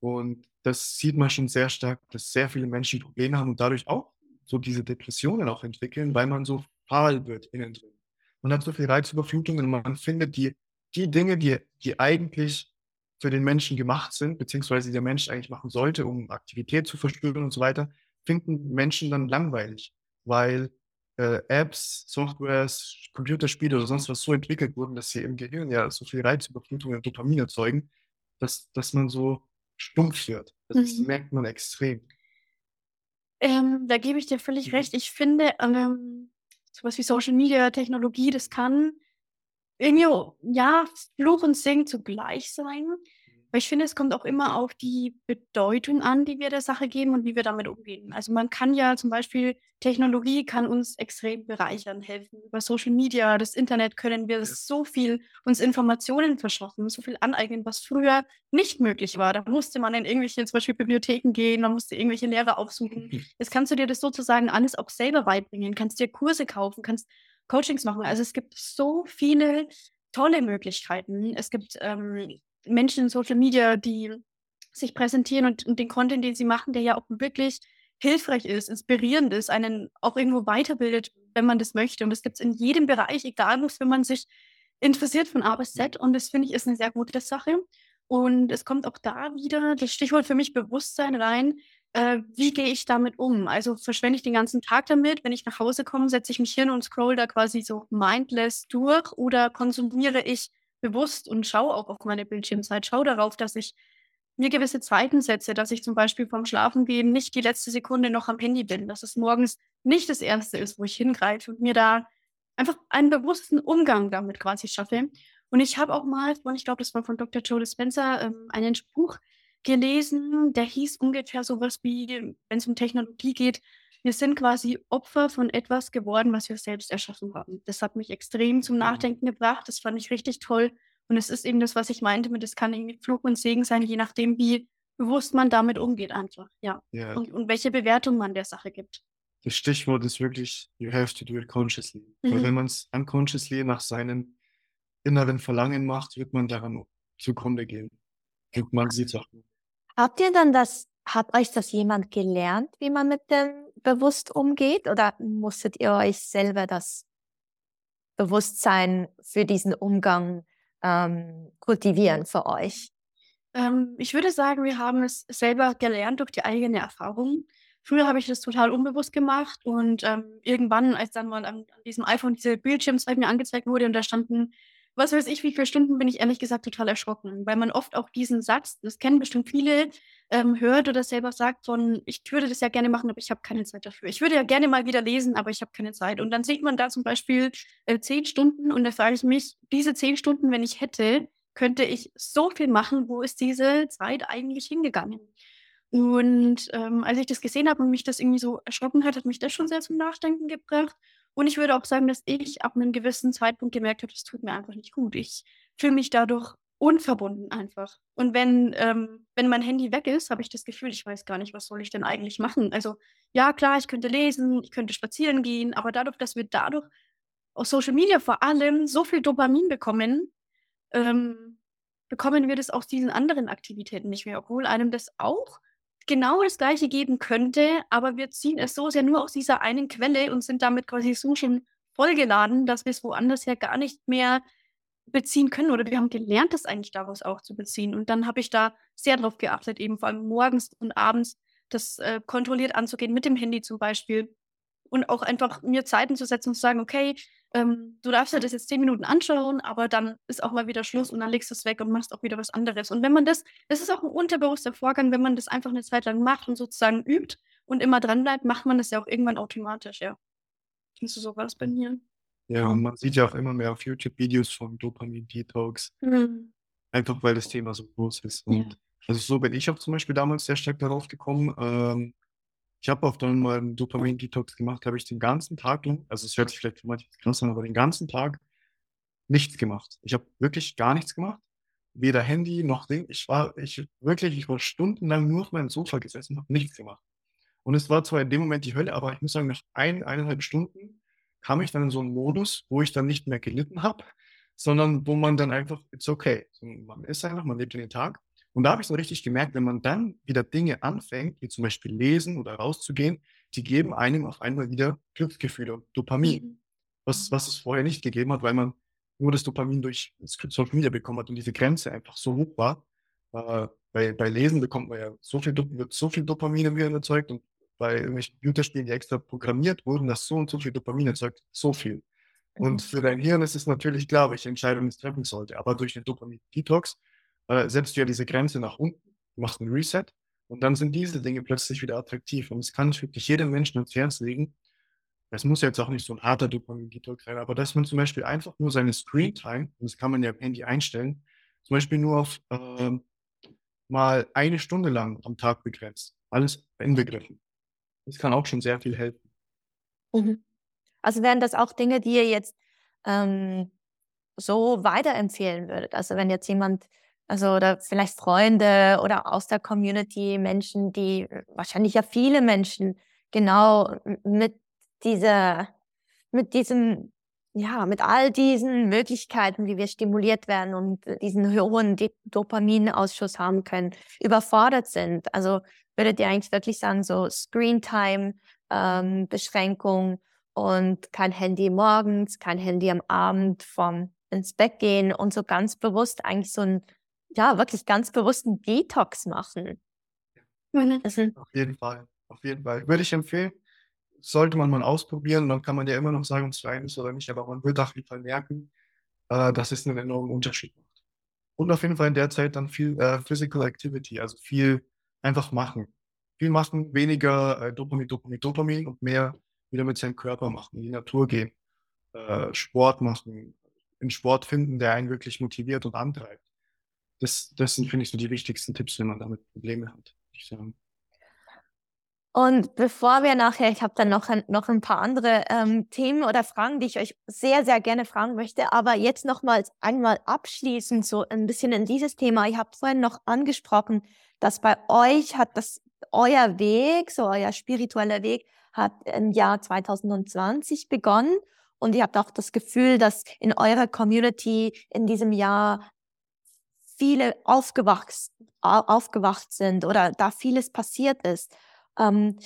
Und das sieht man schon sehr stark, dass sehr viele Menschen Probleme haben und dadurch auch so diese Depressionen auch entwickeln, weil man so fahl wird innen drin. Man hat so viel Reizüberflutung und man findet die, die Dinge, die, die eigentlich für den Menschen gemacht sind, beziehungsweise der Mensch eigentlich machen sollte, um Aktivität zu verspüren und so weiter, finden Menschen dann langweilig, weil äh, Apps, Softwares, Computerspiele oder sonst was so entwickelt wurden, dass sie im Gehirn ja so viel Reizüberflutung und Dopamin erzeugen, dass, dass man so stumpf wird. Das mhm. merkt man extrem. Ähm, da gebe ich dir völlig mhm. recht. Ich finde, ähm, sowas wie Social Media, Technologie, das kann irgendwie, ja, Fluch und Segen zugleich sein. Aber ich finde, es kommt auch immer auf die Bedeutung an, die wir der Sache geben und wie wir damit umgehen. Also man kann ja zum Beispiel, Technologie kann uns extrem bereichern, helfen. Über Social Media, das Internet können wir so viel uns Informationen verschaffen, so viel aneignen, was früher nicht möglich war. Da musste man in irgendwelche zum Beispiel Bibliotheken gehen, man musste irgendwelche Lehrer aufsuchen. Jetzt kannst du dir das sozusagen alles auch selber beibringen, kannst dir Kurse kaufen, kannst Coachings machen. Also es gibt so viele tolle Möglichkeiten. Es gibt ähm, Menschen in Social Media, die sich präsentieren und, und den Content, den sie machen, der ja auch wirklich hilfreich ist, inspirierend ist, einen auch irgendwo weiterbildet, wenn man das möchte. Und das gibt es in jedem Bereich, egal wenn man sich interessiert von A bis Z. Und das finde ich ist eine sehr gute Sache. Und es kommt auch da wieder das Stichwort für mich Bewusstsein rein. Äh, wie gehe ich damit um? Also verschwende ich den ganzen Tag damit? Wenn ich nach Hause komme, setze ich mich hin und scroll da quasi so mindless durch oder konsumiere ich bewusst und schaue auch auf meine Bildschirmzeit, schaue darauf, dass ich mir gewisse Zeiten setze, dass ich zum Beispiel vorm Schlafengehen nicht die letzte Sekunde noch am Handy bin, dass es morgens nicht das Erste ist, wo ich hingreife und mir da einfach einen bewussten Umgang damit quasi schaffe. Und ich habe auch mal, und ich glaube, das war von Dr. Joe Dispenza, ähm, einen Spruch gelesen, der hieß ungefähr sowas wie, wenn es um Technologie geht, wir sind quasi Opfer von etwas geworden, was wir selbst erschaffen haben. Das hat mich extrem zum mhm. Nachdenken gebracht. Das fand ich richtig toll. Und es ist eben das, was ich meinte mit, es kann irgendwie Fluch und Segen sein, je nachdem, wie bewusst man damit umgeht einfach. Ja. ja. Und, und, welche Bewertung man der Sache gibt. Das Stichwort ist wirklich, you have to do it consciously. Mhm. Weil wenn man es unconsciously nach seinen inneren Verlangen macht, wird man daran zugrunde gehen. Und man sieht auch. Habt ihr dann das, hat euch das jemand gelernt, wie man mit dem bewusst umgeht oder musstet ihr euch selber das Bewusstsein für diesen Umgang ähm, kultivieren für euch? Ähm, ich würde sagen, wir haben es selber gelernt durch die eigene Erfahrung. Früher habe ich das total unbewusst gemacht und ähm, irgendwann, als dann mal an, an diesem iPhone diese Bildschirmzeit mir angezeigt wurde und da standen, was weiß ich, wie viele Stunden, bin ich ehrlich gesagt total erschrocken, weil man oft auch diesen Satz, das kennen bestimmt viele, ähm, hört oder selber sagt von, ich würde das ja gerne machen, aber ich habe keine Zeit dafür. Ich würde ja gerne mal wieder lesen, aber ich habe keine Zeit. Und dann sieht man da zum Beispiel äh, zehn Stunden und da frage ich mich, diese zehn Stunden, wenn ich hätte, könnte ich so viel machen, wo ist diese Zeit eigentlich hingegangen? Und ähm, als ich das gesehen habe und mich das irgendwie so erschrocken hat, hat mich das schon sehr zum Nachdenken gebracht. Und ich würde auch sagen, dass ich ab einem gewissen Zeitpunkt gemerkt habe, das tut mir einfach nicht gut. Ich fühle mich dadurch unverbunden einfach. Und wenn, ähm, wenn mein Handy weg ist, habe ich das Gefühl, ich weiß gar nicht, was soll ich denn eigentlich machen. Also ja, klar, ich könnte lesen, ich könnte spazieren gehen, aber dadurch, dass wir dadurch aus Social Media vor allem so viel Dopamin bekommen, ähm, bekommen wir das aus diesen anderen Aktivitäten nicht mehr, obwohl einem das auch genau das Gleiche geben könnte, aber wir ziehen es so sehr nur aus dieser einen Quelle und sind damit quasi so schon vollgeladen, dass wir es woanders ja gar nicht mehr beziehen können oder wir haben gelernt, das eigentlich daraus auch zu beziehen. Und dann habe ich da sehr drauf geachtet, eben vor allem morgens und abends das äh, kontrolliert anzugehen, mit dem Handy zum Beispiel. Und auch einfach mir Zeiten zu setzen und zu sagen, okay, ähm, du darfst dir das jetzt zehn Minuten anschauen, aber dann ist auch mal wieder Schluss und dann legst du es weg und machst auch wieder was anderes. Und wenn man das, das ist auch ein unterbewusster Vorgang, wenn man das einfach eine Zeit lang macht und sozusagen übt und immer dran bleibt, macht man das ja auch irgendwann automatisch, ja. Kennst du sowas bei mir? Ja, und man sieht ja auch immer mehr auf YouTube Videos von Dopamin-Detox. Mhm. Einfach weil das Thema so groß ist. Und ja. also so bin ich auch zum Beispiel damals sehr stark darauf gekommen. Ähm, ich habe auch dann mal einen Dopamin-Detox gemacht, habe ich den ganzen Tag lang, also es hört sich vielleicht für manche krass an, aber den ganzen Tag nichts gemacht. Ich habe wirklich gar nichts gemacht. Weder Handy noch Ding. Ich war, ich wirklich, ich war stundenlang nur auf meinem Sofa gesessen, habe nichts gemacht. Und es war zwar in dem Moment die Hölle, aber ich muss sagen, nach ein, eineinhalb Stunden kam ich dann in so einen Modus, wo ich dann nicht mehr gelitten habe, sondern wo man dann einfach, it's okay. man ist einfach, man lebt in den Tag. Und da habe ich so richtig gemerkt, wenn man dann wieder Dinge anfängt, wie zum Beispiel lesen oder rauszugehen, die geben einem auf einmal wieder Glücksgefühle und Dopamin, mhm. was, was es vorher nicht gegeben hat, weil man nur das Dopamin durch Social Media bekommen hat und diese Grenze einfach so hoch war. Äh, bei, bei Lesen bekommt man ja so viel, wird so viel Dopamin im Hirn erzeugt und bei irgendwelchen Computerspielen, die extra programmiert wurden, dass so und so viel Dopamin erzeugt, so viel. Und mhm. für dein Hirn ist es natürlich klar, welche Entscheidung es treffen sollte. Aber durch den Dopamin-Detox äh, setzt du ja diese Grenze nach unten, machst einen Reset und dann sind diese Dinge plötzlich wieder attraktiv. Und es kann ich wirklich jedem Menschen ans Herz legen. Es muss jetzt auch nicht so ein harter Dopamin-Detox sein, aber dass man zum Beispiel einfach nur seine Screen-Time, und das kann man ja im Handy einstellen, zum Beispiel nur auf äh, mal eine Stunde lang am Tag begrenzt. Alles inbegriffen. Das kann auch schon sehr viel helfen. Mhm. Also wären das auch Dinge, die ihr jetzt ähm, so weiterempfehlen würdet? Also wenn jetzt jemand also oder vielleicht Freunde oder aus der Community Menschen, die wahrscheinlich ja viele Menschen genau mit dieser, mit diesem, ja, mit all diesen Möglichkeiten, wie wir stimuliert werden und diesen hohen Dopaminausschuss haben können, überfordert sind. Also würdet ihr eigentlich wirklich sagen, so Screentime, ähm, Beschränkung und kein Handy morgens, kein Handy am Abend vom ins Bett gehen und so ganz bewusst eigentlich so ein ja, wirklich ganz bewussten Detox machen. Auf jeden Fall, auf jeden Fall. Würde ich empfehlen. Sollte man mal ausprobieren, dann kann man ja immer noch sagen, ob es rein ist oder nicht, aber man wird auf jeden Fall merken, äh, dass es einen enormen Unterschied macht. Und auf jeden Fall in der Zeit dann viel äh, Physical Activity, also viel einfach machen. Viel machen, weniger äh, Dopamin, Dopamin, Dopamin und mehr wieder mit seinem Körper machen, in die Natur gehen, äh, Sport machen, einen Sport finden, der einen wirklich motiviert und antreibt das, das sind, finde ich, so die wichtigsten Tipps, wenn man damit Probleme hat, ich sagen. Und bevor wir nachher, ich habe dann noch ein, noch ein paar andere ähm, Themen oder Fragen, die ich euch sehr, sehr gerne fragen möchte, aber jetzt nochmals einmal abschließend so ein bisschen in dieses Thema. Ich habe vorhin noch angesprochen, dass bei euch hat das euer Weg, so euer spiritueller Weg, hat im Jahr 2020 begonnen. Und ihr habt auch das Gefühl, dass in eurer Community in diesem Jahr viele aufgewacht, aufgewacht sind oder da vieles passiert ist. Ähm,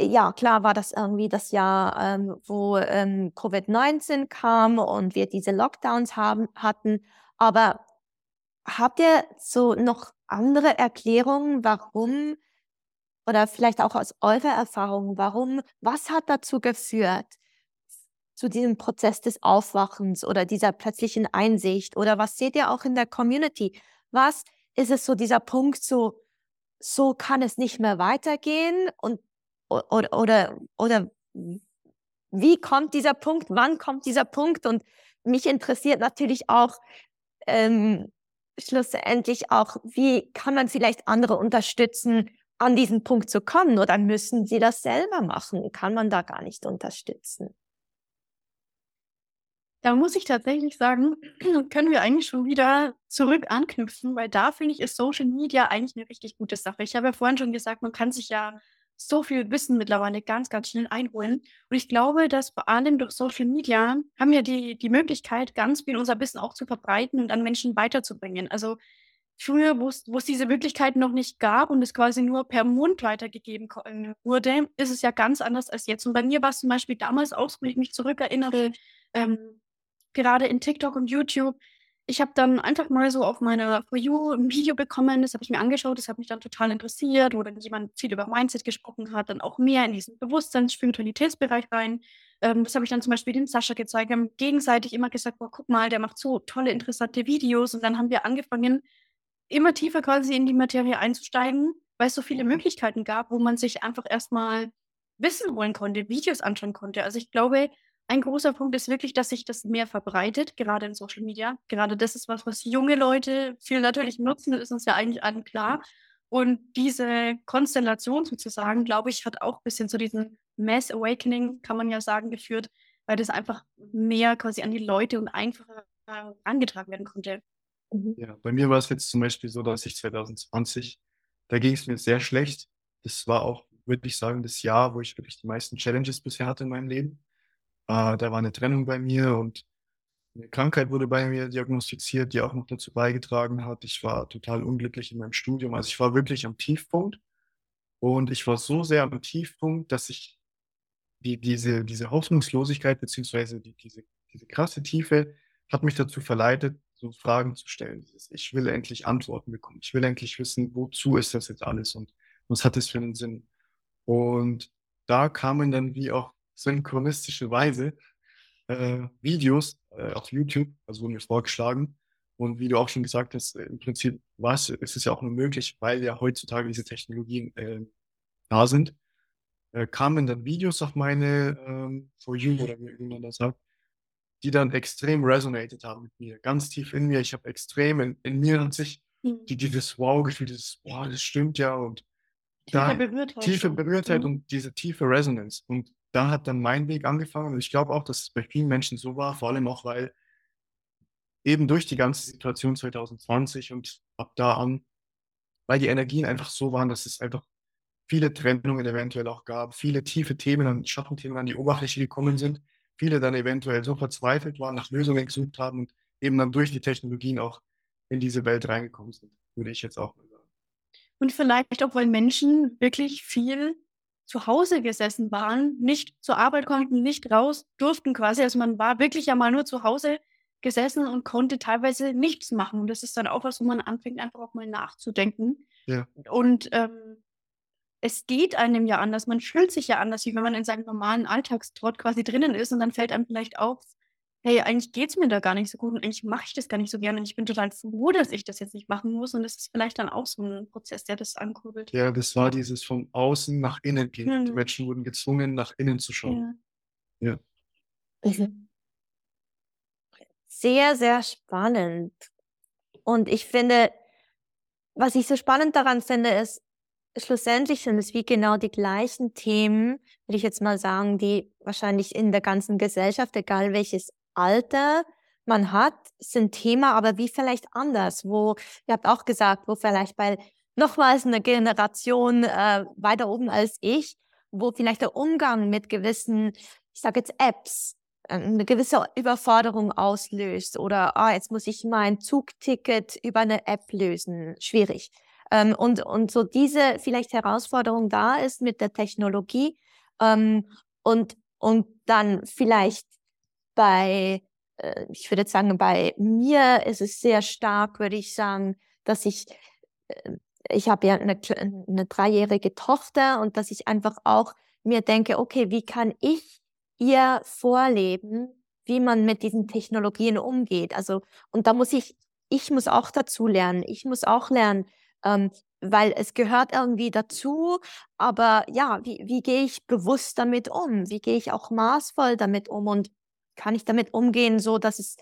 ja, klar war das irgendwie das Jahr, ähm, wo ähm, Covid-19 kam und wir diese Lockdowns haben, hatten. Aber habt ihr so noch andere Erklärungen, warum oder vielleicht auch aus eurer Erfahrung, warum, was hat dazu geführt, zu diesem Prozess des Aufwachens oder dieser plötzlichen Einsicht? Oder was seht ihr auch in der Community? Was ist es so dieser Punkt, so, so kann es nicht mehr weitergehen? Und, oder, oder, oder wie kommt dieser Punkt? Wann kommt dieser Punkt? Und mich interessiert natürlich auch, ähm, schlussendlich auch, wie kann man vielleicht andere unterstützen, an diesen Punkt zu kommen oder müssen sie das selber machen? Kann man da gar nicht unterstützen? Da muss ich tatsächlich sagen, können wir eigentlich schon wieder zurück anknüpfen, weil da finde ich, ist Social Media eigentlich eine richtig gute Sache. Ich habe ja vorhin schon gesagt, man kann sich ja so viel Wissen mittlerweile ganz, ganz schnell einholen. Und ich glaube, dass vor allem durch Social Media haben wir die, die Möglichkeit, ganz viel unser Wissen auch zu verbreiten und an Menschen weiterzubringen. Also früher, wo es diese Möglichkeiten noch nicht gab und es quasi nur per Mund weitergegeben äh, wurde, ist es ja ganz anders als jetzt. Und bei mir war es zum Beispiel damals auch, wenn ich mich zurückerinnere, ähm, gerade in TikTok und YouTube, ich habe dann einfach mal so auf meiner For You ein Video bekommen, das habe ich mir angeschaut, das hat mich dann total interessiert, wo dann jemand viel über Mindset gesprochen hat, dann auch mehr in diesen Bewusstseins-, Spiritualitätsbereich rein. Ähm, das habe ich dann zum Beispiel dem Sascha gezeigt. Wir haben gegenseitig immer gesagt, boah, guck mal, der macht so tolle, interessante Videos. Und dann haben wir angefangen, immer tiefer quasi in die Materie einzusteigen, weil es so viele Möglichkeiten gab, wo man sich einfach erstmal Wissen holen konnte, Videos anschauen konnte. Also ich glaube, ein großer Punkt ist wirklich, dass sich das mehr verbreitet, gerade in Social Media. Gerade das ist was, was junge Leute viel natürlich nutzen, das ist uns ja eigentlich allen klar. Und diese Konstellation sozusagen, glaube ich, hat auch ein bisschen zu diesem Mass Awakening, kann man ja sagen, geführt, weil das einfach mehr quasi an die Leute und einfacher angetragen werden konnte. Mhm. Ja, bei mir war es jetzt zum Beispiel so, dass ich 2020, da ging es mir sehr schlecht. Das war auch, würde ich sagen, das Jahr, wo ich wirklich die meisten Challenges bisher hatte in meinem Leben. Äh, da war eine Trennung bei mir und eine Krankheit wurde bei mir diagnostiziert, die auch noch dazu beigetragen hat. Ich war total unglücklich in meinem Studium. Also ich war wirklich am Tiefpunkt. Und ich war so sehr am Tiefpunkt, dass ich die, diese, diese Hoffnungslosigkeit beziehungsweise die, diese, diese krasse Tiefe hat mich dazu verleitet, so Fragen zu stellen. Ich will endlich Antworten bekommen. Ich will endlich wissen, wozu ist das jetzt alles und was hat das für einen Sinn? Und da kamen dann wie auch synchronistische Weise äh, Videos äh, auf YouTube, also wurden mir vorgeschlagen. Und wie du auch schon gesagt hast, äh, im Prinzip war es, ist es ja auch nur möglich, weil ja heutzutage diese Technologien äh, da sind, äh, kamen dann Videos auf meine ähm, For You oder wie man das sagt, die dann extrem resonated haben mit mir, ganz tief in mir. Ich habe extrem in, in mir und sich mhm. die, dieses Wow-Gefühl, dieses Wow, das stimmt ja und tiefe da, Berührtheit, tiefe Berührtheit mhm. und diese tiefe Resonance. Und da hat dann mein Weg angefangen. Und ich glaube auch, dass es bei vielen Menschen so war, vor allem auch, weil eben durch die ganze Situation 2020 und ab da an, weil die Energien einfach so waren, dass es einfach viele Trennungen eventuell auch gab, viele tiefe Themen, Schattenthemen an die Oberfläche gekommen sind, viele dann eventuell so verzweifelt waren, nach Lösungen gesucht haben und eben dann durch die Technologien auch in diese Welt reingekommen sind, würde ich jetzt auch mal sagen. Und vielleicht auch, weil Menschen wirklich viel zu Hause gesessen waren, nicht zur Arbeit konnten, nicht raus durften quasi. Also man war wirklich ja mal nur zu Hause gesessen und konnte teilweise nichts machen. Und das ist dann auch was, wo man anfängt, einfach auch mal nachzudenken. Ja. Und ähm, es geht einem ja anders. Man fühlt sich ja anders, wie wenn man in seinem normalen Alltagstrott quasi drinnen ist und dann fällt einem vielleicht auf, hey, eigentlich geht es mir da gar nicht so gut und eigentlich mache ich das gar nicht so gerne und ich bin total froh, dass ich das jetzt nicht machen muss und das ist vielleicht dann auch so ein Prozess, der das ankurbelt. Ja, das war dieses von außen nach innen gehen. Hm. Die Menschen wurden gezwungen, nach innen zu schauen. Ja. ja. Sehr, sehr spannend. Und ich finde, was ich so spannend daran finde, ist, schlussendlich sind es wie genau die gleichen Themen, würde ich jetzt mal sagen, die wahrscheinlich in der ganzen Gesellschaft, egal welches Alter man hat, sind Thema, aber wie vielleicht anders, wo, ihr habt auch gesagt, wo vielleicht bei nochmals eine Generation äh, weiter oben als ich, wo vielleicht der Umgang mit gewissen, ich sage jetzt Apps, äh, eine gewisse Überforderung auslöst oder ah, jetzt muss ich mein Zugticket über eine App lösen, schwierig. Ähm, und, und so diese vielleicht Herausforderung da ist mit der Technologie ähm, und, und dann vielleicht bei, äh, ich würde sagen, bei mir ist es sehr stark, würde ich sagen, dass ich äh, ich habe ja eine, eine dreijährige Tochter und dass ich einfach auch mir denke, okay, wie kann ich ihr vorleben, wie man mit diesen Technologien umgeht? Also, und da muss ich, ich muss auch dazu lernen. Ich muss auch lernen, ähm, weil es gehört irgendwie dazu. Aber ja, wie, wie gehe ich bewusst damit um? Wie gehe ich auch maßvoll damit um? Und kann ich damit umgehen, so dass es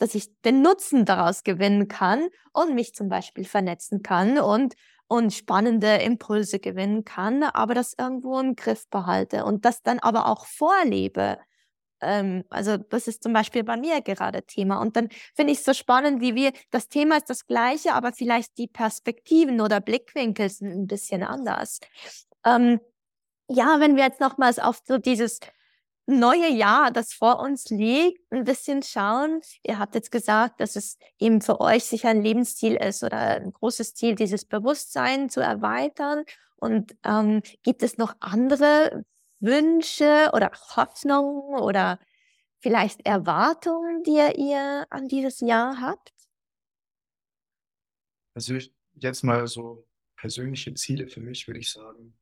dass ich den Nutzen daraus gewinnen kann und mich zum Beispiel vernetzen kann und, und spannende Impulse gewinnen kann, aber das irgendwo im Griff behalte und das dann aber auch vorlebe. Ähm, also das ist zum Beispiel bei mir gerade Thema. Und dann finde ich es so spannend, wie wir, das Thema ist das gleiche, aber vielleicht die Perspektiven oder Blickwinkel sind ein bisschen anders. Ähm, ja, wenn wir jetzt nochmals auf so dieses neue Jahr, das vor uns liegt, ein bisschen schauen. Ihr habt jetzt gesagt, dass es eben für euch sicher ein Lebensziel ist oder ein großes Ziel, dieses Bewusstsein zu erweitern. Und ähm, gibt es noch andere Wünsche oder Hoffnungen oder vielleicht Erwartungen, die ihr an dieses Jahr habt? Also jetzt mal so persönliche Ziele für mich, würde ich sagen.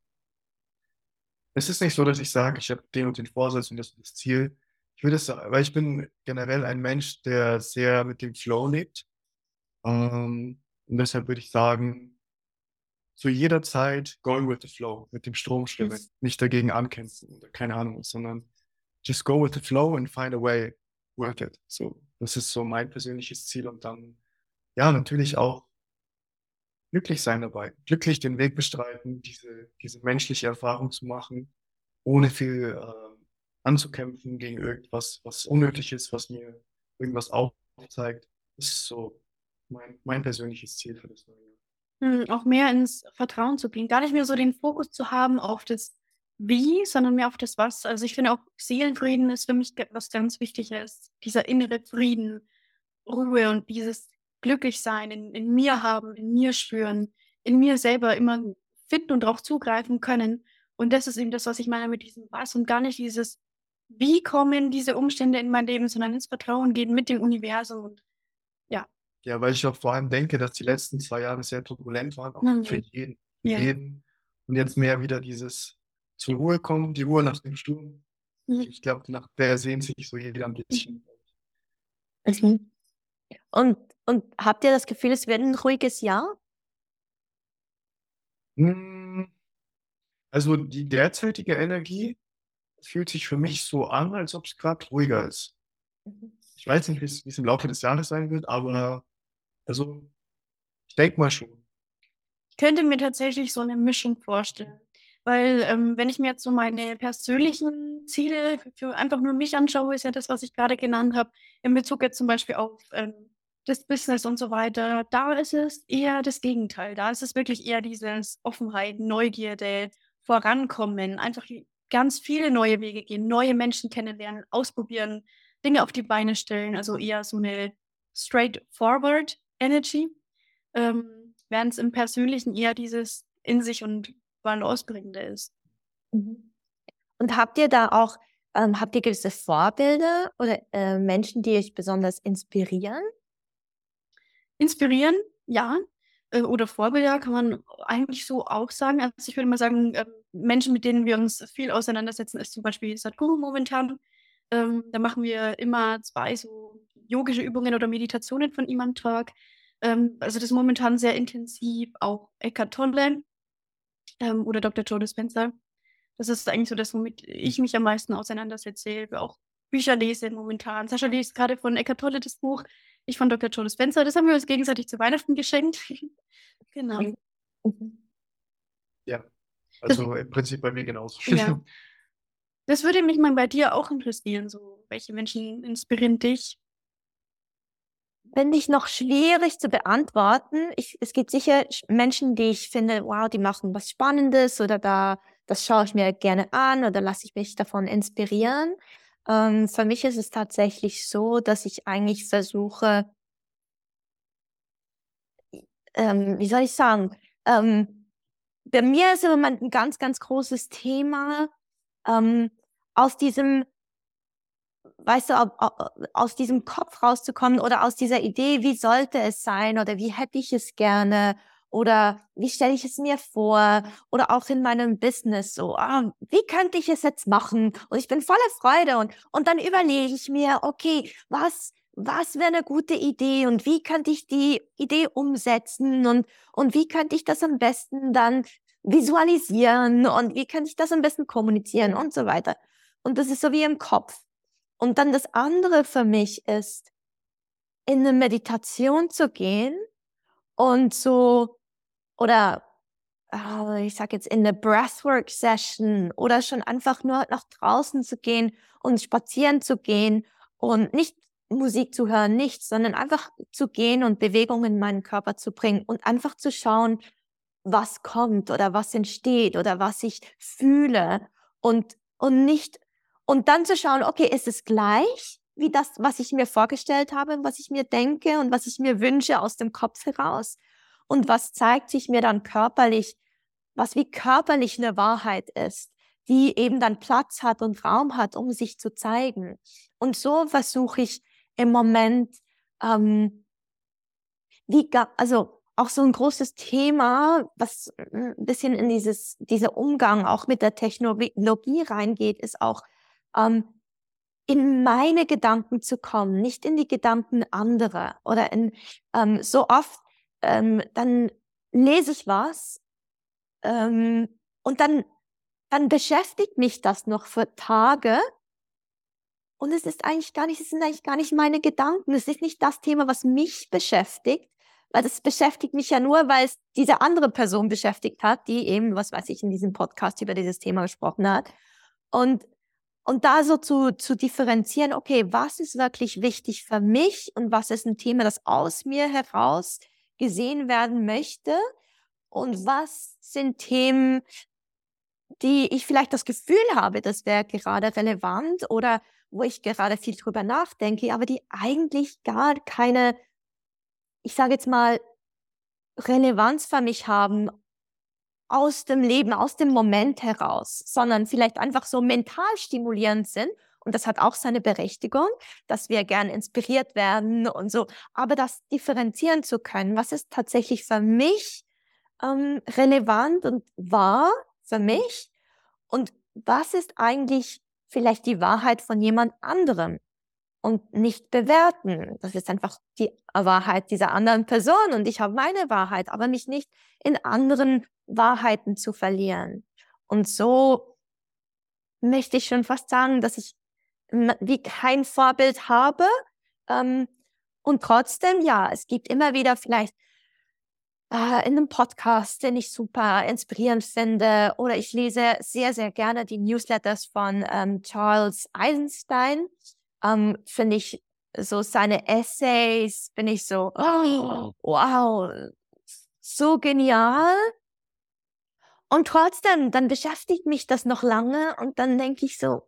Es ist nicht so, dass ich sage, ich habe den und den Vorsatz und das ist das Ziel. Ich würde es sagen, weil ich bin generell ein Mensch, der sehr mit dem Flow lebt. Ähm, und deshalb würde ich sagen, zu jeder Zeit going with the flow, mit dem Strom schwimmen, yes. nicht dagegen ankämpfen oder keine Ahnung, sondern just go with the flow and find a way worth it. So, das ist so mein persönliches Ziel und dann, ja, natürlich auch glücklich sein dabei, glücklich den Weg bestreiten, diese, diese menschliche Erfahrung zu machen, ohne viel äh, anzukämpfen gegen irgendwas, was unnötig ist, was mir irgendwas aufzeigt. Das ist so mein, mein persönliches Ziel für das neue Jahr. Hm, auch mehr ins Vertrauen zu gehen, gar nicht mehr so den Fokus zu haben auf das Wie, sondern mehr auf das Was. Also ich finde auch Seelenfrieden ist für mich was ganz Wichtiges. Dieser innere Frieden, Ruhe und dieses glücklich sein, in, in mir haben, in mir spüren, in mir selber immer finden und darauf zugreifen können. Und das ist eben das, was ich meine mit diesem Was und gar nicht dieses, wie kommen diese Umstände in mein Leben, sondern ins Vertrauen gehen mit dem Universum und ja. Ja, weil ich auch vor allem denke, dass die letzten zwei Jahre sehr turbulent waren, auch mhm. für jeden. Für ja. jeden. Und jetzt mehr wieder dieses zur Ruhe kommen, die Ruhe nach dem Sturm. Mhm. Ich glaube, nach der sehnt sich so jeder ein bisschen. Mhm. Und und habt ihr das Gefühl, es wird ein ruhiges Jahr? Hm, also die derzeitige Energie fühlt sich für mich so an, als ob es gerade ruhiger ist. Mhm. Ich weiß nicht, wie es im Laufe des Jahres sein wird, aber also ich denke mal schon. Ich könnte mir tatsächlich so eine Mischung vorstellen. Weil, ähm, wenn ich mir jetzt so meine persönlichen Ziele für einfach nur mich anschaue, ist ja das, was ich gerade genannt habe, in Bezug jetzt zum Beispiel auf ähm, das Business und so weiter, da ist es eher das Gegenteil. Da ist es wirklich eher dieses Offenheit, Neugierde, Vorankommen, einfach ganz viele neue Wege gehen, neue Menschen kennenlernen, ausprobieren, Dinge auf die Beine stellen, also eher so eine straightforward Energy, ähm, während es im Persönlichen eher dieses in sich und Balance ist. Mhm. Und habt ihr da auch, ähm, habt ihr gewisse Vorbilder oder äh, Menschen, die euch besonders inspirieren? Inspirieren, ja. Äh, oder Vorbilder kann man eigentlich so auch sagen. Also ich würde mal sagen, ähm, Menschen, mit denen wir uns viel auseinandersetzen, ist zum Beispiel Sadhguru momentan. Ähm, da machen wir immer zwei so yogische Übungen oder Meditationen von ihm am Tag. Ähm, also das ist momentan sehr intensiv. Auch Eckhart Tolle ähm, oder Dr. Joe Dispenza. Das ist eigentlich so das, womit ich mich am meisten auseinandersetze. Auch Bücher lese momentan. Sascha liest gerade von Eckhart Tolle das Buch ich von Dr. Joe Spencer. Das haben wir uns gegenseitig zu Weihnachten geschenkt. genau. Mhm. Ja, also das, im Prinzip bei mir genauso. Ja. Das würde mich mal bei dir auch interessieren. So, welche Menschen inspirieren dich? Finde ich noch schwierig zu beantworten. Ich, es gibt sicher Menschen, die ich finde, wow, die machen was Spannendes oder da, das schaue ich mir gerne an oder lasse ich mich davon inspirieren. Ähm, für mich ist es tatsächlich so, dass ich eigentlich versuche ähm, wie soll ich sagen? Ähm, bei mir ist im Moment ein ganz, ganz großes Thema, ähm, aus diesem weißt du, aus diesem Kopf rauszukommen oder aus dieser Idee, wie sollte es sein oder wie hätte ich es gerne oder wie stelle ich es mir vor oder auch in meinem Business so, ah, wie könnte ich es jetzt machen? Und ich bin voller Freude und, und dann überlege ich mir, okay, was, was wäre eine gute Idee und wie könnte ich die Idee umsetzen und, und wie könnte ich das am besten dann visualisieren und wie könnte ich das am besten kommunizieren und so weiter. Und das ist so wie im Kopf. Und dann das andere für mich ist, in eine Meditation zu gehen und so, oder äh, ich sage jetzt in eine Breathwork-Session oder schon einfach nur nach draußen zu gehen und spazieren zu gehen und nicht Musik zu hören, nichts, sondern einfach zu gehen und Bewegungen in meinen Körper zu bringen und einfach zu schauen, was kommt oder was entsteht oder was ich fühle und, und nicht, und dann zu schauen, okay, ist es gleich wie das, was ich mir vorgestellt habe, was ich mir denke und was ich mir wünsche aus dem Kopf heraus? Und was zeigt sich mir dann körperlich, was wie körperlich eine Wahrheit ist, die eben dann Platz hat und Raum hat, um sich zu zeigen. Und so versuche ich im Moment, ähm, wie, also auch so ein großes Thema, was ein bisschen in dieses, dieser Umgang auch mit der Technologie reingeht, ist auch, ähm, in meine Gedanken zu kommen, nicht in die Gedanken anderer oder in, ähm, so oft, ähm, dann lese ich was, ähm, und dann, dann beschäftigt mich das noch für Tage und es ist eigentlich gar nicht, es sind eigentlich gar nicht meine Gedanken. Es ist nicht das Thema, was mich beschäftigt, weil das beschäftigt mich ja nur, weil es diese andere Person beschäftigt hat, die eben, was weiß ich, in diesem Podcast über dieses Thema gesprochen hat. Und, und da so zu, zu differenzieren, okay, was ist wirklich wichtig für mich und was ist ein Thema, das aus mir heraus gesehen werden möchte und was sind Themen, die ich vielleicht das Gefühl habe, das wäre gerade relevant oder wo ich gerade viel drüber nachdenke, aber die eigentlich gar keine, ich sage jetzt mal, Relevanz für mich haben aus dem Leben, aus dem Moment heraus, sondern vielleicht einfach so mental stimulierend sind. Und das hat auch seine Berechtigung, dass wir gern inspiriert werden und so. Aber das differenzieren zu können, was ist tatsächlich für mich ähm, relevant und wahr für mich und was ist eigentlich vielleicht die Wahrheit von jemand anderem und nicht bewerten. Das ist einfach die Wahrheit dieser anderen Person und ich habe meine Wahrheit, aber mich nicht in anderen Wahrheiten zu verlieren. Und so möchte ich schon fast sagen, dass ich wie kein Vorbild habe. Ähm, und trotzdem, ja, es gibt immer wieder vielleicht äh, in einem Podcast, den ich super inspirierend finde. Oder ich lese sehr, sehr gerne die Newsletters von ähm, Charles Eisenstein. Ähm, finde ich so seine Essays, bin ich so, oh, wow, so genial. Und trotzdem, dann beschäftigt mich das noch lange und dann denke ich so,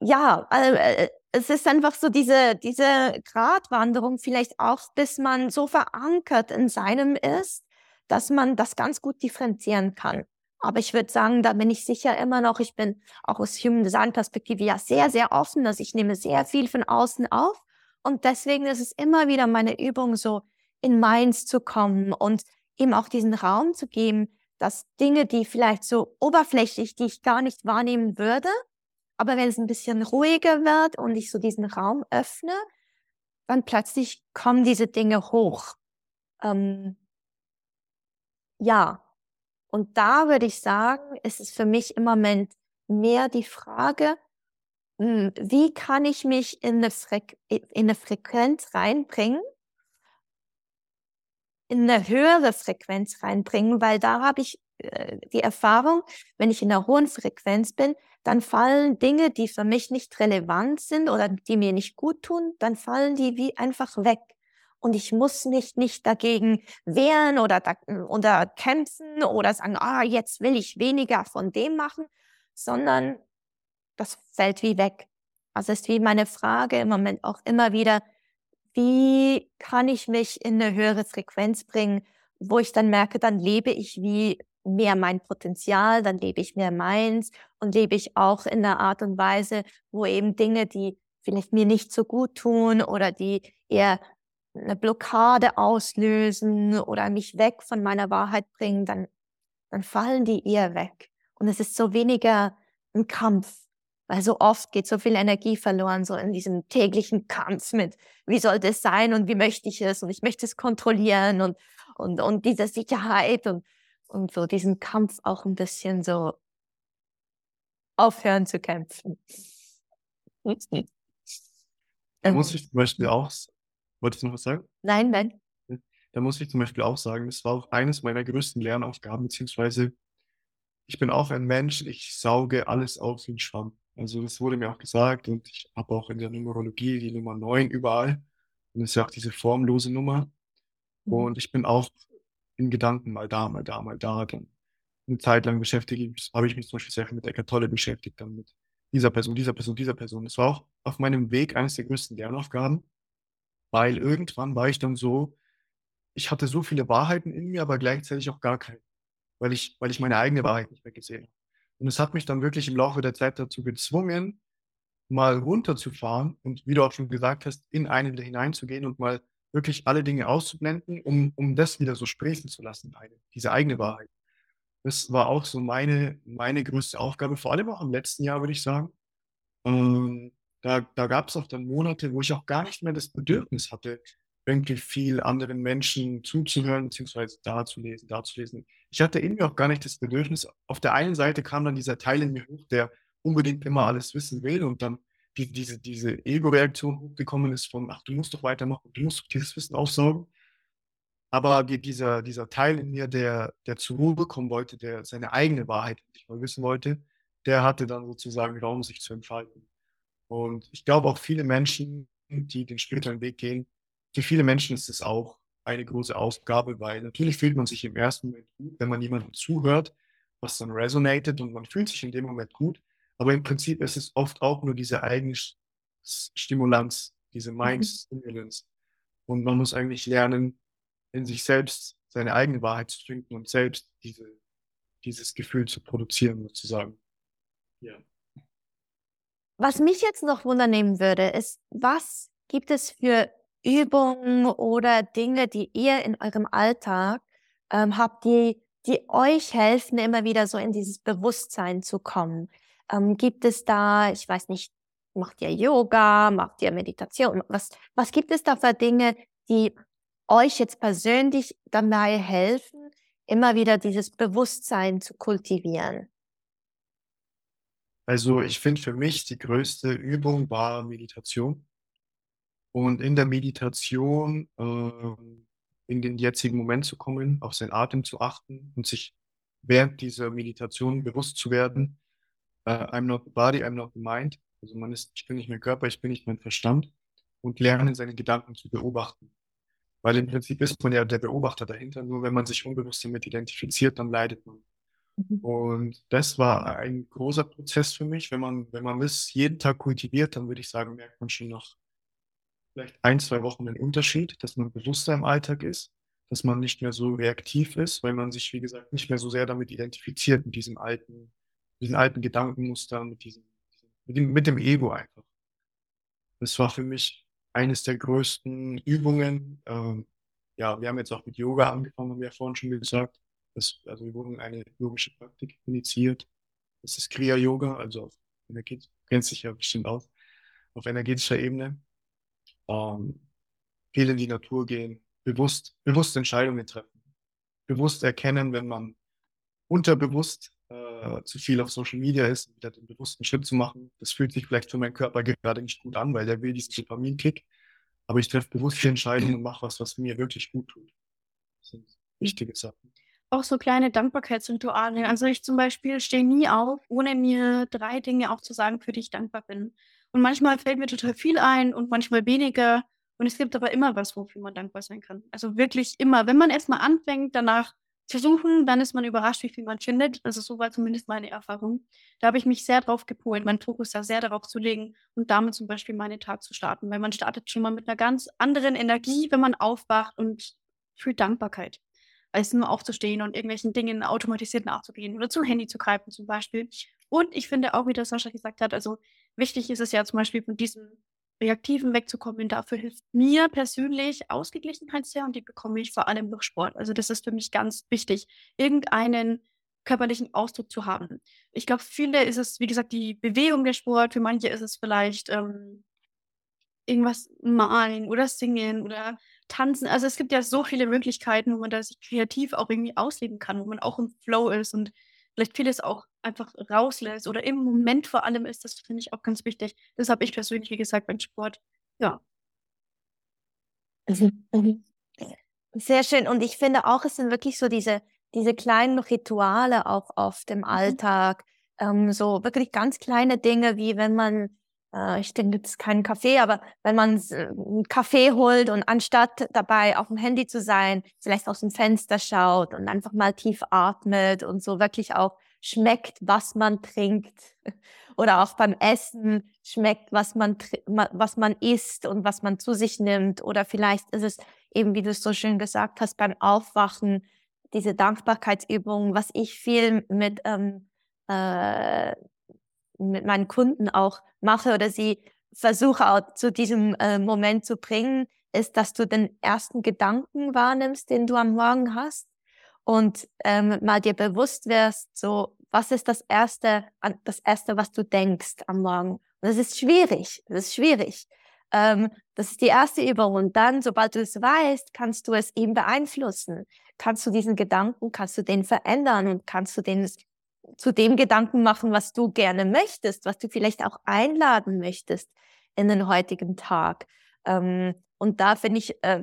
ja, äh, es ist einfach so diese, diese Gratwanderung vielleicht auch, bis man so verankert in seinem ist, dass man das ganz gut differenzieren kann. Aber ich würde sagen, da bin ich sicher immer noch, ich bin auch aus Human Design Perspektive ja sehr, sehr offen, dass ich nehme sehr viel von außen auf. Und deswegen ist es immer wieder meine Übung, so in meins zu kommen und eben auch diesen Raum zu geben, dass Dinge, die vielleicht so oberflächlich, die ich gar nicht wahrnehmen würde, aber wenn es ein bisschen ruhiger wird und ich so diesen Raum öffne, dann plötzlich kommen diese Dinge hoch. Ähm, ja, und da würde ich sagen, ist es für mich im Moment mehr die Frage, hm, wie kann ich mich in eine, Frequ in eine Frequenz reinbringen, in eine höhere Frequenz reinbringen, weil da habe ich die Erfahrung, wenn ich in einer hohen Frequenz bin, dann fallen Dinge, die für mich nicht relevant sind oder die mir nicht gut tun, dann fallen die wie einfach weg. Und ich muss mich nicht dagegen wehren oder, oder kämpfen oder sagen, ah, jetzt will ich weniger von dem machen, sondern das fällt wie weg. Also ist wie meine Frage im Moment auch immer wieder, wie kann ich mich in eine höhere Frequenz bringen, wo ich dann merke, dann lebe ich wie mehr mein Potenzial, dann lebe ich mehr meins und lebe ich auch in einer Art und Weise, wo eben Dinge, die vielleicht mir nicht so gut tun oder die eher eine Blockade auslösen oder mich weg von meiner Wahrheit bringen, dann, dann fallen die eher weg. Und es ist so weniger ein Kampf, weil so oft geht so viel Energie verloren, so in diesem täglichen Kampf mit, wie soll das sein und wie möchte ich es und ich möchte es kontrollieren und, und, und diese Sicherheit und, und so diesen Kampf auch ein bisschen so aufhören zu kämpfen. Da muss ich zum Beispiel auch, wolltest du noch was sagen? Nein, nein. Da muss ich zum Beispiel auch sagen, das war auch eines meiner größten Lernaufgaben, beziehungsweise ich bin auch ein Mensch, ich sauge alles auf wie ein Schwamm. Also das wurde mir auch gesagt und ich habe auch in der Numerologie die Nummer 9 überall. Und das ist ja auch diese formlose Nummer. Mhm. Und ich bin auch in Gedanken mal da, mal da, mal da. Dann eine Zeit lang beschäftige ich, habe ich mich zum Beispiel sehr viel mit Eckart Tolle beschäftigt, dann mit dieser Person, dieser Person, dieser Person. Das war auch auf meinem Weg eines der größten Lernaufgaben, weil irgendwann war ich dann so, ich hatte so viele Wahrheiten in mir, aber gleichzeitig auch gar keine, weil ich, weil ich meine eigene Wahrheit nicht mehr gesehen habe. Und es hat mich dann wirklich im Laufe der Zeit dazu gezwungen, mal runterzufahren und wie du auch schon gesagt hast, in einen hineinzugehen und mal wirklich alle Dinge auszublenden, um, um das wieder so sprechen zu lassen, diese eigene Wahrheit. Das war auch so meine, meine größte Aufgabe, vor allem auch im letzten Jahr, würde ich sagen. Ähm, da da gab es auch dann Monate, wo ich auch gar nicht mehr das Bedürfnis hatte, irgendwie viel anderen Menschen zuzuhören, beziehungsweise da zu lesen, da zu lesen. Ich hatte irgendwie auch gar nicht das Bedürfnis. Auf der einen Seite kam dann dieser Teil in mir hoch, der unbedingt immer alles wissen will und dann die, diese, diese Ego-Reaktion hochgekommen ist von, ach, du musst doch weitermachen, du musst doch dieses Wissen aufsaugen. Aber die, dieser, dieser Teil in mir, der, der zur Ruhe kommen wollte, der seine eigene Wahrheit nicht mal wissen wollte, der hatte dann sozusagen Raum, sich zu entfalten. Und ich glaube auch viele Menschen, die den spirituellen Weg gehen, für viele Menschen ist es auch eine große Aufgabe, weil natürlich fühlt man sich im ersten Moment gut, wenn man jemandem zuhört, was dann resonated und man fühlt sich in dem Moment gut. Aber im Prinzip ist es oft auch nur diese eigene Stimulanz, diese mhm. Mind Stimulance. Und man muss eigentlich lernen, in sich selbst seine eigene Wahrheit zu finden und selbst diese, dieses Gefühl zu produzieren, sozusagen. Ja. Was mich jetzt noch wundernehmen würde, ist, was gibt es für Übungen oder Dinge, die ihr in eurem Alltag ähm, habt, die, die euch helfen, immer wieder so in dieses Bewusstsein zu kommen? Ähm, gibt es da, ich weiß nicht, macht ihr Yoga, macht ihr Meditation? Was, was gibt es da für Dinge, die euch jetzt persönlich dabei helfen, immer wieder dieses Bewusstsein zu kultivieren? Also ich finde für mich die größte Übung war Meditation. Und in der Meditation äh, in den jetzigen Moment zu kommen, auf seinen Atem zu achten und sich während dieser Meditation bewusst zu werden, äh, I'm not the body, I'm not the mind. Also man ist, ich bin nicht mein Körper, ich bin nicht mein Verstand und lernen, seine Gedanken zu beobachten. Weil im Prinzip ist man ja der Beobachter dahinter, nur wenn man sich unbewusst damit identifiziert, dann leidet man. Mhm. Und das war ein großer Prozess für mich. Wenn man, wenn man das jeden Tag kultiviert, dann würde ich sagen, merkt man schon nach vielleicht ein, zwei Wochen den Unterschied, dass man bewusster im Alltag ist, dass man nicht mehr so reaktiv ist, weil man sich, wie gesagt, nicht mehr so sehr damit identifiziert, mit diesem alten, diesen alten Gedankenmustern, mit diesem, mit dem, mit dem Ego einfach. Das war für mich eines der größten Übungen. Ähm, ja, wir haben jetzt auch mit Yoga angefangen, haben wir ja vorhin schon gesagt. Das, also wir wurden eine yogische Praktik initiiert. Das ist Kriya Yoga, also auf kennt sich ja bestimmt aus, auf energetischer Ebene ähm, viel in die Natur gehen, bewusst, bewusst Entscheidungen treffen, bewusst erkennen, wenn man unterbewusst äh, zu viel auf Social Media ist, wieder den bewussten Schritt zu machen. Das fühlt sich vielleicht für meinen Körper gerade nicht gut an, weil der will diesen Dopaminkick. Aber ich treffe bewusst die Entscheidungen und mache was, was mir wirklich gut tut. Das sind wichtige Sachen. Auch so kleine Dankbarkeitsrituale. Also ich zum Beispiel stehe nie auf, ohne mir drei Dinge auch zu sagen, für die ich dankbar bin. Und manchmal fällt mir total viel ein und manchmal weniger. Und es gibt aber immer was, wofür man dankbar sein kann. Also wirklich immer. Wenn man erstmal anfängt, danach zu suchen, dann ist man überrascht, wie viel man findet. Also so war zumindest meine Erfahrung. Da habe ich mich sehr drauf gepolt, meinen Fokus da sehr darauf zu legen und damit zum Beispiel meinen Tag zu starten. Weil man startet schon mal mit einer ganz anderen Energie, wenn man aufwacht und fühlt Dankbarkeit. Als nur aufzustehen und irgendwelchen Dingen automatisiert nachzugehen oder zum Handy zu greifen zum Beispiel. Und ich finde auch, wie das Sascha gesagt hat, also wichtig ist es ja zum Beispiel von diesem Reaktiven wegzukommen. Dafür hilft mir persönlich Ausgeglichenheit sehr und die bekomme ich vor allem durch Sport. Also das ist für mich ganz wichtig, irgendeinen körperlichen Ausdruck zu haben. Ich glaube, viele ist es, wie gesagt, die Bewegung der Sport. Für manche ist es vielleicht ähm, irgendwas malen oder singen oder tanzen. Also es gibt ja so viele Möglichkeiten, wo man da sich kreativ auch irgendwie ausleben kann, wo man auch im Flow ist und vielleicht vieles auch einfach rauslässt oder im Moment vor allem ist. Das finde ich auch ganz wichtig. Das habe ich persönlich, wie gesagt, beim Sport. Ja. Mhm, mhm. Sehr schön. Und ich finde auch, es sind wirklich so diese, diese kleinen Rituale auch oft im mhm. Alltag. Ähm, so wirklich ganz kleine Dinge, wie wenn man, äh, ich denke, es ist kein Kaffee, aber wenn man äh, einen Kaffee holt und anstatt dabei auf dem Handy zu sein, vielleicht aus dem Fenster schaut und einfach mal tief atmet und so wirklich auch schmeckt, was man trinkt. Oder auch beim Essen schmeckt, was man, was man isst und was man zu sich nimmt. Oder vielleicht ist es eben, wie du es so schön gesagt hast, beim Aufwachen, diese Dankbarkeitsübung, was ich viel mit, ähm, äh, mit meinen Kunden auch mache oder sie versuche auch zu diesem äh, Moment zu bringen, ist, dass du den ersten Gedanken wahrnimmst, den du am Morgen hast und ähm, mal dir bewusst wirst, so, was ist das Erste, das Erste, was du denkst am Morgen? Und das ist schwierig, das ist schwierig. Ähm, das ist die erste Übung. Und dann, sobald du es weißt, kannst du es eben beeinflussen. Kannst du diesen Gedanken, kannst du den verändern und kannst du den zu dem Gedanken machen, was du gerne möchtest, was du vielleicht auch einladen möchtest in den heutigen Tag. Ähm, und da finde ich, äh,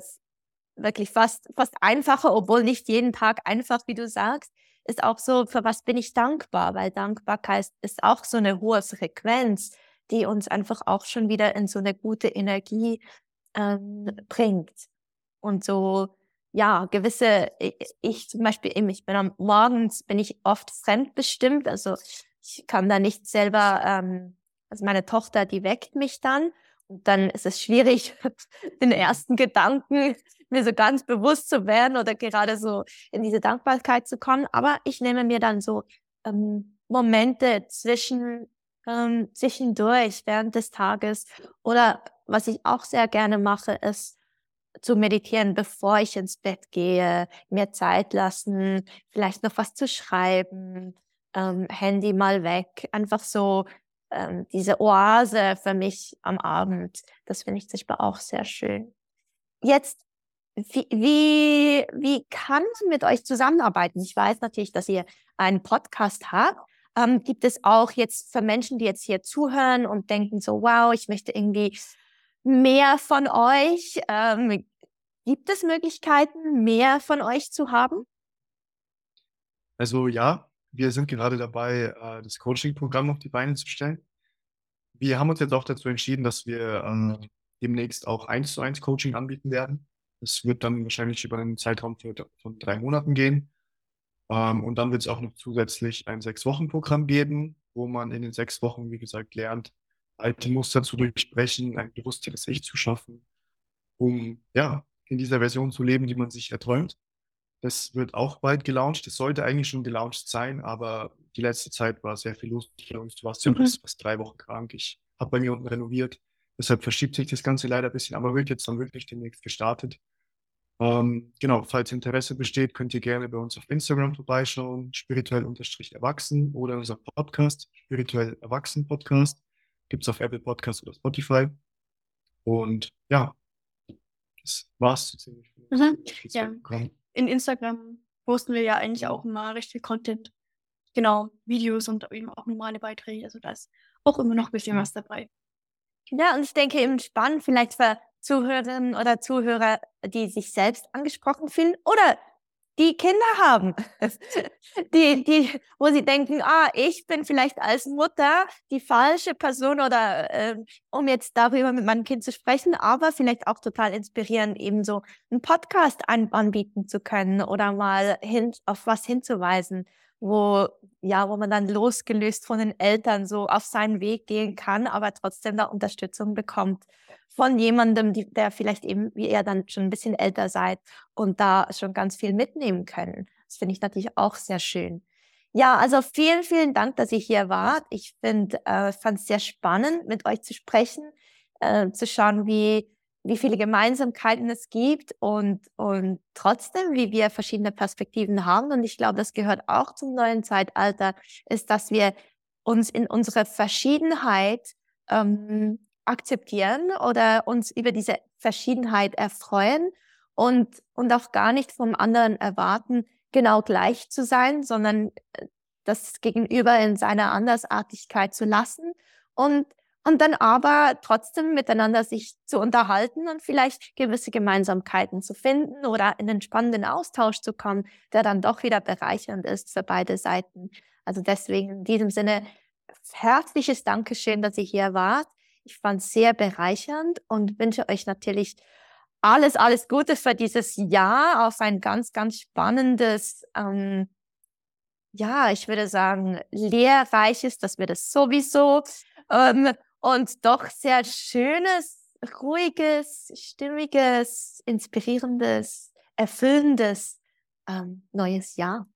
wirklich fast, fast einfacher, obwohl nicht jeden Tag einfach, wie du sagst, ist auch so, für was bin ich dankbar? Weil Dankbarkeit ist auch so eine hohe Frequenz, die uns einfach auch schon wieder in so eine gute Energie ähm, bringt. Und so, ja, gewisse, ich, zum Beispiel, ich bin am morgens, bin ich oft fremdbestimmt, also ich kann da nicht selber, ähm, also meine Tochter, die weckt mich dann dann ist es schwierig, den ersten Gedanken mir so ganz bewusst zu werden oder gerade so in diese Dankbarkeit zu kommen. Aber ich nehme mir dann so ähm, Momente zwischen ähm, zwischendurch während des Tages oder was ich auch sehr gerne mache, ist zu meditieren, bevor ich ins Bett gehe, mir Zeit lassen, vielleicht noch was zu schreiben, ähm, Handy mal weg, einfach so ähm, diese Oase für mich am Abend. Das finde ich zum auch sehr schön. Jetzt wie, wie, wie kann man mit euch zusammenarbeiten? Ich weiß natürlich, dass ihr einen Podcast habt. Ähm, gibt es auch jetzt für Menschen, die jetzt hier zuhören und denken so, wow, ich möchte irgendwie mehr von euch. Ähm, gibt es Möglichkeiten, mehr von euch zu haben? Also ja, wir sind gerade dabei, äh, das Coaching-Programm auf die Beine zu stellen. Wir haben uns jetzt auch dazu entschieden, dass wir äh, demnächst auch eins zu eins Coaching anbieten werden. Es wird dann wahrscheinlich über einen Zeitraum von drei Monaten gehen. Ähm, und dann wird es auch noch zusätzlich ein Sechs-Wochen-Programm geben, wo man in den sechs Wochen, wie gesagt, lernt, alte Muster zu durchbrechen, ein bewussteres Ich zu schaffen, um ja in dieser Version zu leben, die man sich erträumt. Das wird auch bald gelauncht. Das sollte eigentlich schon gelauncht sein, aber die letzte Zeit war sehr viel los bei uns. Du warst ja mhm. fast drei Wochen krank. Ich habe bei mir unten renoviert. Deshalb verschiebt sich das Ganze leider ein bisschen, aber wird jetzt dann wirklich demnächst gestartet. Ähm, genau, falls Interesse besteht, könnt ihr gerne bei uns auf Instagram vorbeischauen, spirituell-erwachsen oder unser Podcast, spirituell erwachsen Podcast. Gibt es auf Apple Podcast oder Spotify. Und ja, das war's. Mhm. Ja. In Instagram posten wir ja eigentlich auch immer recht viel Content. Genau, Videos und eben auch normale Beiträge. Also da ist auch immer noch ein bisschen was dabei. Ja, und ich denke eben spannend, vielleicht für Zuhörerinnen oder Zuhörer, die sich selbst angesprochen fühlen oder die Kinder haben, die, die, wo sie denken, ah, ich bin vielleicht als Mutter die falsche Person oder äh, um jetzt darüber mit meinem Kind zu sprechen, aber vielleicht auch total inspirieren, eben so einen Podcast an, anbieten zu können oder mal hin, auf was hinzuweisen wo, ja, wo man dann losgelöst von den Eltern so auf seinen Weg gehen kann, aber trotzdem da Unterstützung bekommt von jemandem, die, der vielleicht eben, wie ihr dann schon ein bisschen älter seid und da schon ganz viel mitnehmen können. Das finde ich natürlich auch sehr schön. Ja, also vielen, vielen Dank, dass ihr hier wart. Ich finde, äh, fand es sehr spannend, mit euch zu sprechen. äh, zu schauen, wie, wie viele Gemeinsamkeiten es gibt und, und trotzdem, wie wir verschiedene Perspektiven haben. Und ich glaube, das gehört auch zum neuen Zeitalter, ist, dass wir uns in unserer Verschiedenheit ähm, akzeptieren oder uns über diese Verschiedenheit erfreuen und, und auch gar nicht vom anderen erwarten, genau gleich zu sein, sondern äh, das Gegenüber in seiner Andersartigkeit zu lassen und, und dann aber trotzdem miteinander sich zu unterhalten und vielleicht gewisse Gemeinsamkeiten zu finden oder in einen spannenden Austausch zu kommen, der dann doch wieder bereichernd ist für beide Seiten. Also deswegen in diesem Sinne herzliches Dankeschön, dass ihr hier wart. Ich fand es sehr bereichernd und wünsche euch natürlich alles, alles Gute für dieses Jahr auf ein ganz, ganz spannendes, ähm, ja, ich würde sagen, lehrreiches, das wird es sowieso, ähm, und doch sehr schönes, ruhiges, stimmiges, inspirierendes, erfüllendes ähm, neues Jahr.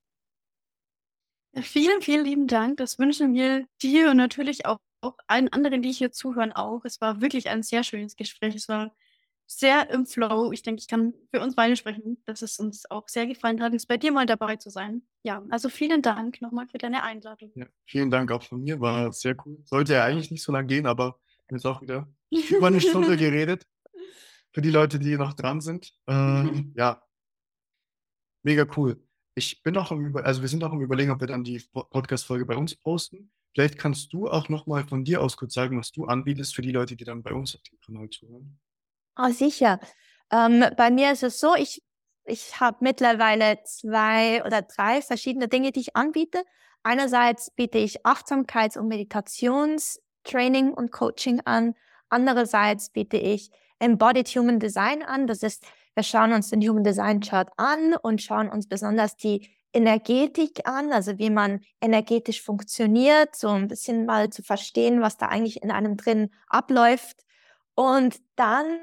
Vielen, vielen lieben Dank. Das wünschen wir dir und natürlich auch, auch allen anderen, die hier zuhören, auch. Es war wirklich ein sehr schönes Gespräch. Es war sehr im Flow. Ich denke, ich kann für uns beide sprechen, dass es uns auch sehr gefallen hat, jetzt bei dir mal dabei zu sein. Ja, also vielen Dank nochmal für deine Einladung. Ja, vielen Dank auch von mir, war sehr cool. Sollte ja eigentlich nicht so lange gehen, aber jetzt auch wieder über eine Stunde geredet. Für die Leute, die noch dran sind. Ähm, ja, mega cool. Ich bin auch am Über also wir sind auch am Überlegen, ob wir dann die Podcast-Folge bei uns posten. Vielleicht kannst du auch nochmal von dir aus kurz sagen, was du anbietest für die Leute, die dann bei uns auf dem Kanal zuhören. Oh, sicher. Ähm, bei mir ist es so, ich, ich habe mittlerweile zwei oder drei verschiedene Dinge, die ich anbiete. Einerseits biete ich Achtsamkeits- und Meditationstraining und Coaching an. Andererseits biete ich Embodied Human Design an. Das ist, wir schauen uns den Human Design Chart an und schauen uns besonders die Energetik an, also wie man energetisch funktioniert, so ein bisschen mal zu verstehen, was da eigentlich in einem drin abläuft. Und dann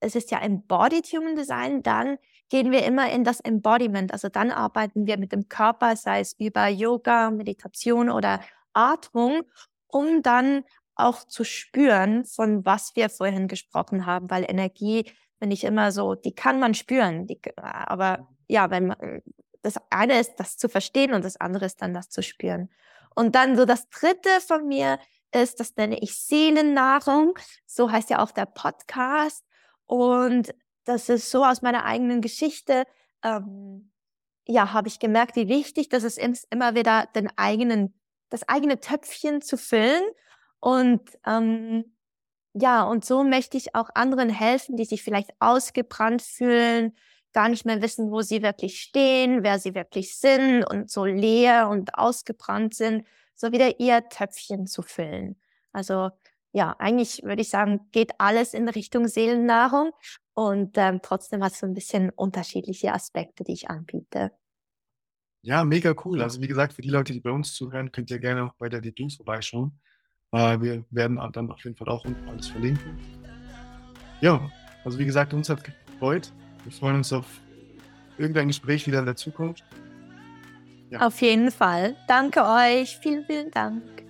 es ist ja Embodied Human Design, dann gehen wir immer in das Embodiment. Also dann arbeiten wir mit dem Körper, sei es über Yoga, Meditation oder Atmung, um dann auch zu spüren, von was wir vorhin gesprochen haben, weil Energie, wenn ich immer so, die kann man spüren, die, aber ja, wenn man, das eine ist, das zu verstehen und das andere ist dann das zu spüren. Und dann so das dritte von mir ist, das nenne ich Seelennahrung. So heißt ja auch der Podcast. Und das ist so aus meiner eigenen Geschichte, ähm, ja, habe ich gemerkt, wie wichtig das ist, immer wieder den eigenen, das eigene Töpfchen zu füllen. Und ähm, ja, und so möchte ich auch anderen helfen, die sich vielleicht ausgebrannt fühlen, gar nicht mehr wissen, wo sie wirklich stehen, wer sie wirklich sind und so leer und ausgebrannt sind, so wieder ihr Töpfchen zu füllen. Also ja, eigentlich würde ich sagen, geht alles in Richtung Seelennahrung und ähm, trotzdem hat es so ein bisschen unterschiedliche Aspekte, die ich anbiete. Ja, mega cool. Also wie gesagt, für die Leute, die bei uns zuhören, könnt ihr gerne auch bei der Details vorbeischauen. Äh, wir werden dann auf jeden Fall auch unten alles verlinken. Ja, also wie gesagt, uns hat gefreut. Wir freuen uns auf irgendein Gespräch wieder in der Zukunft. Ja. Auf jeden Fall. Danke euch. Vielen, vielen Dank.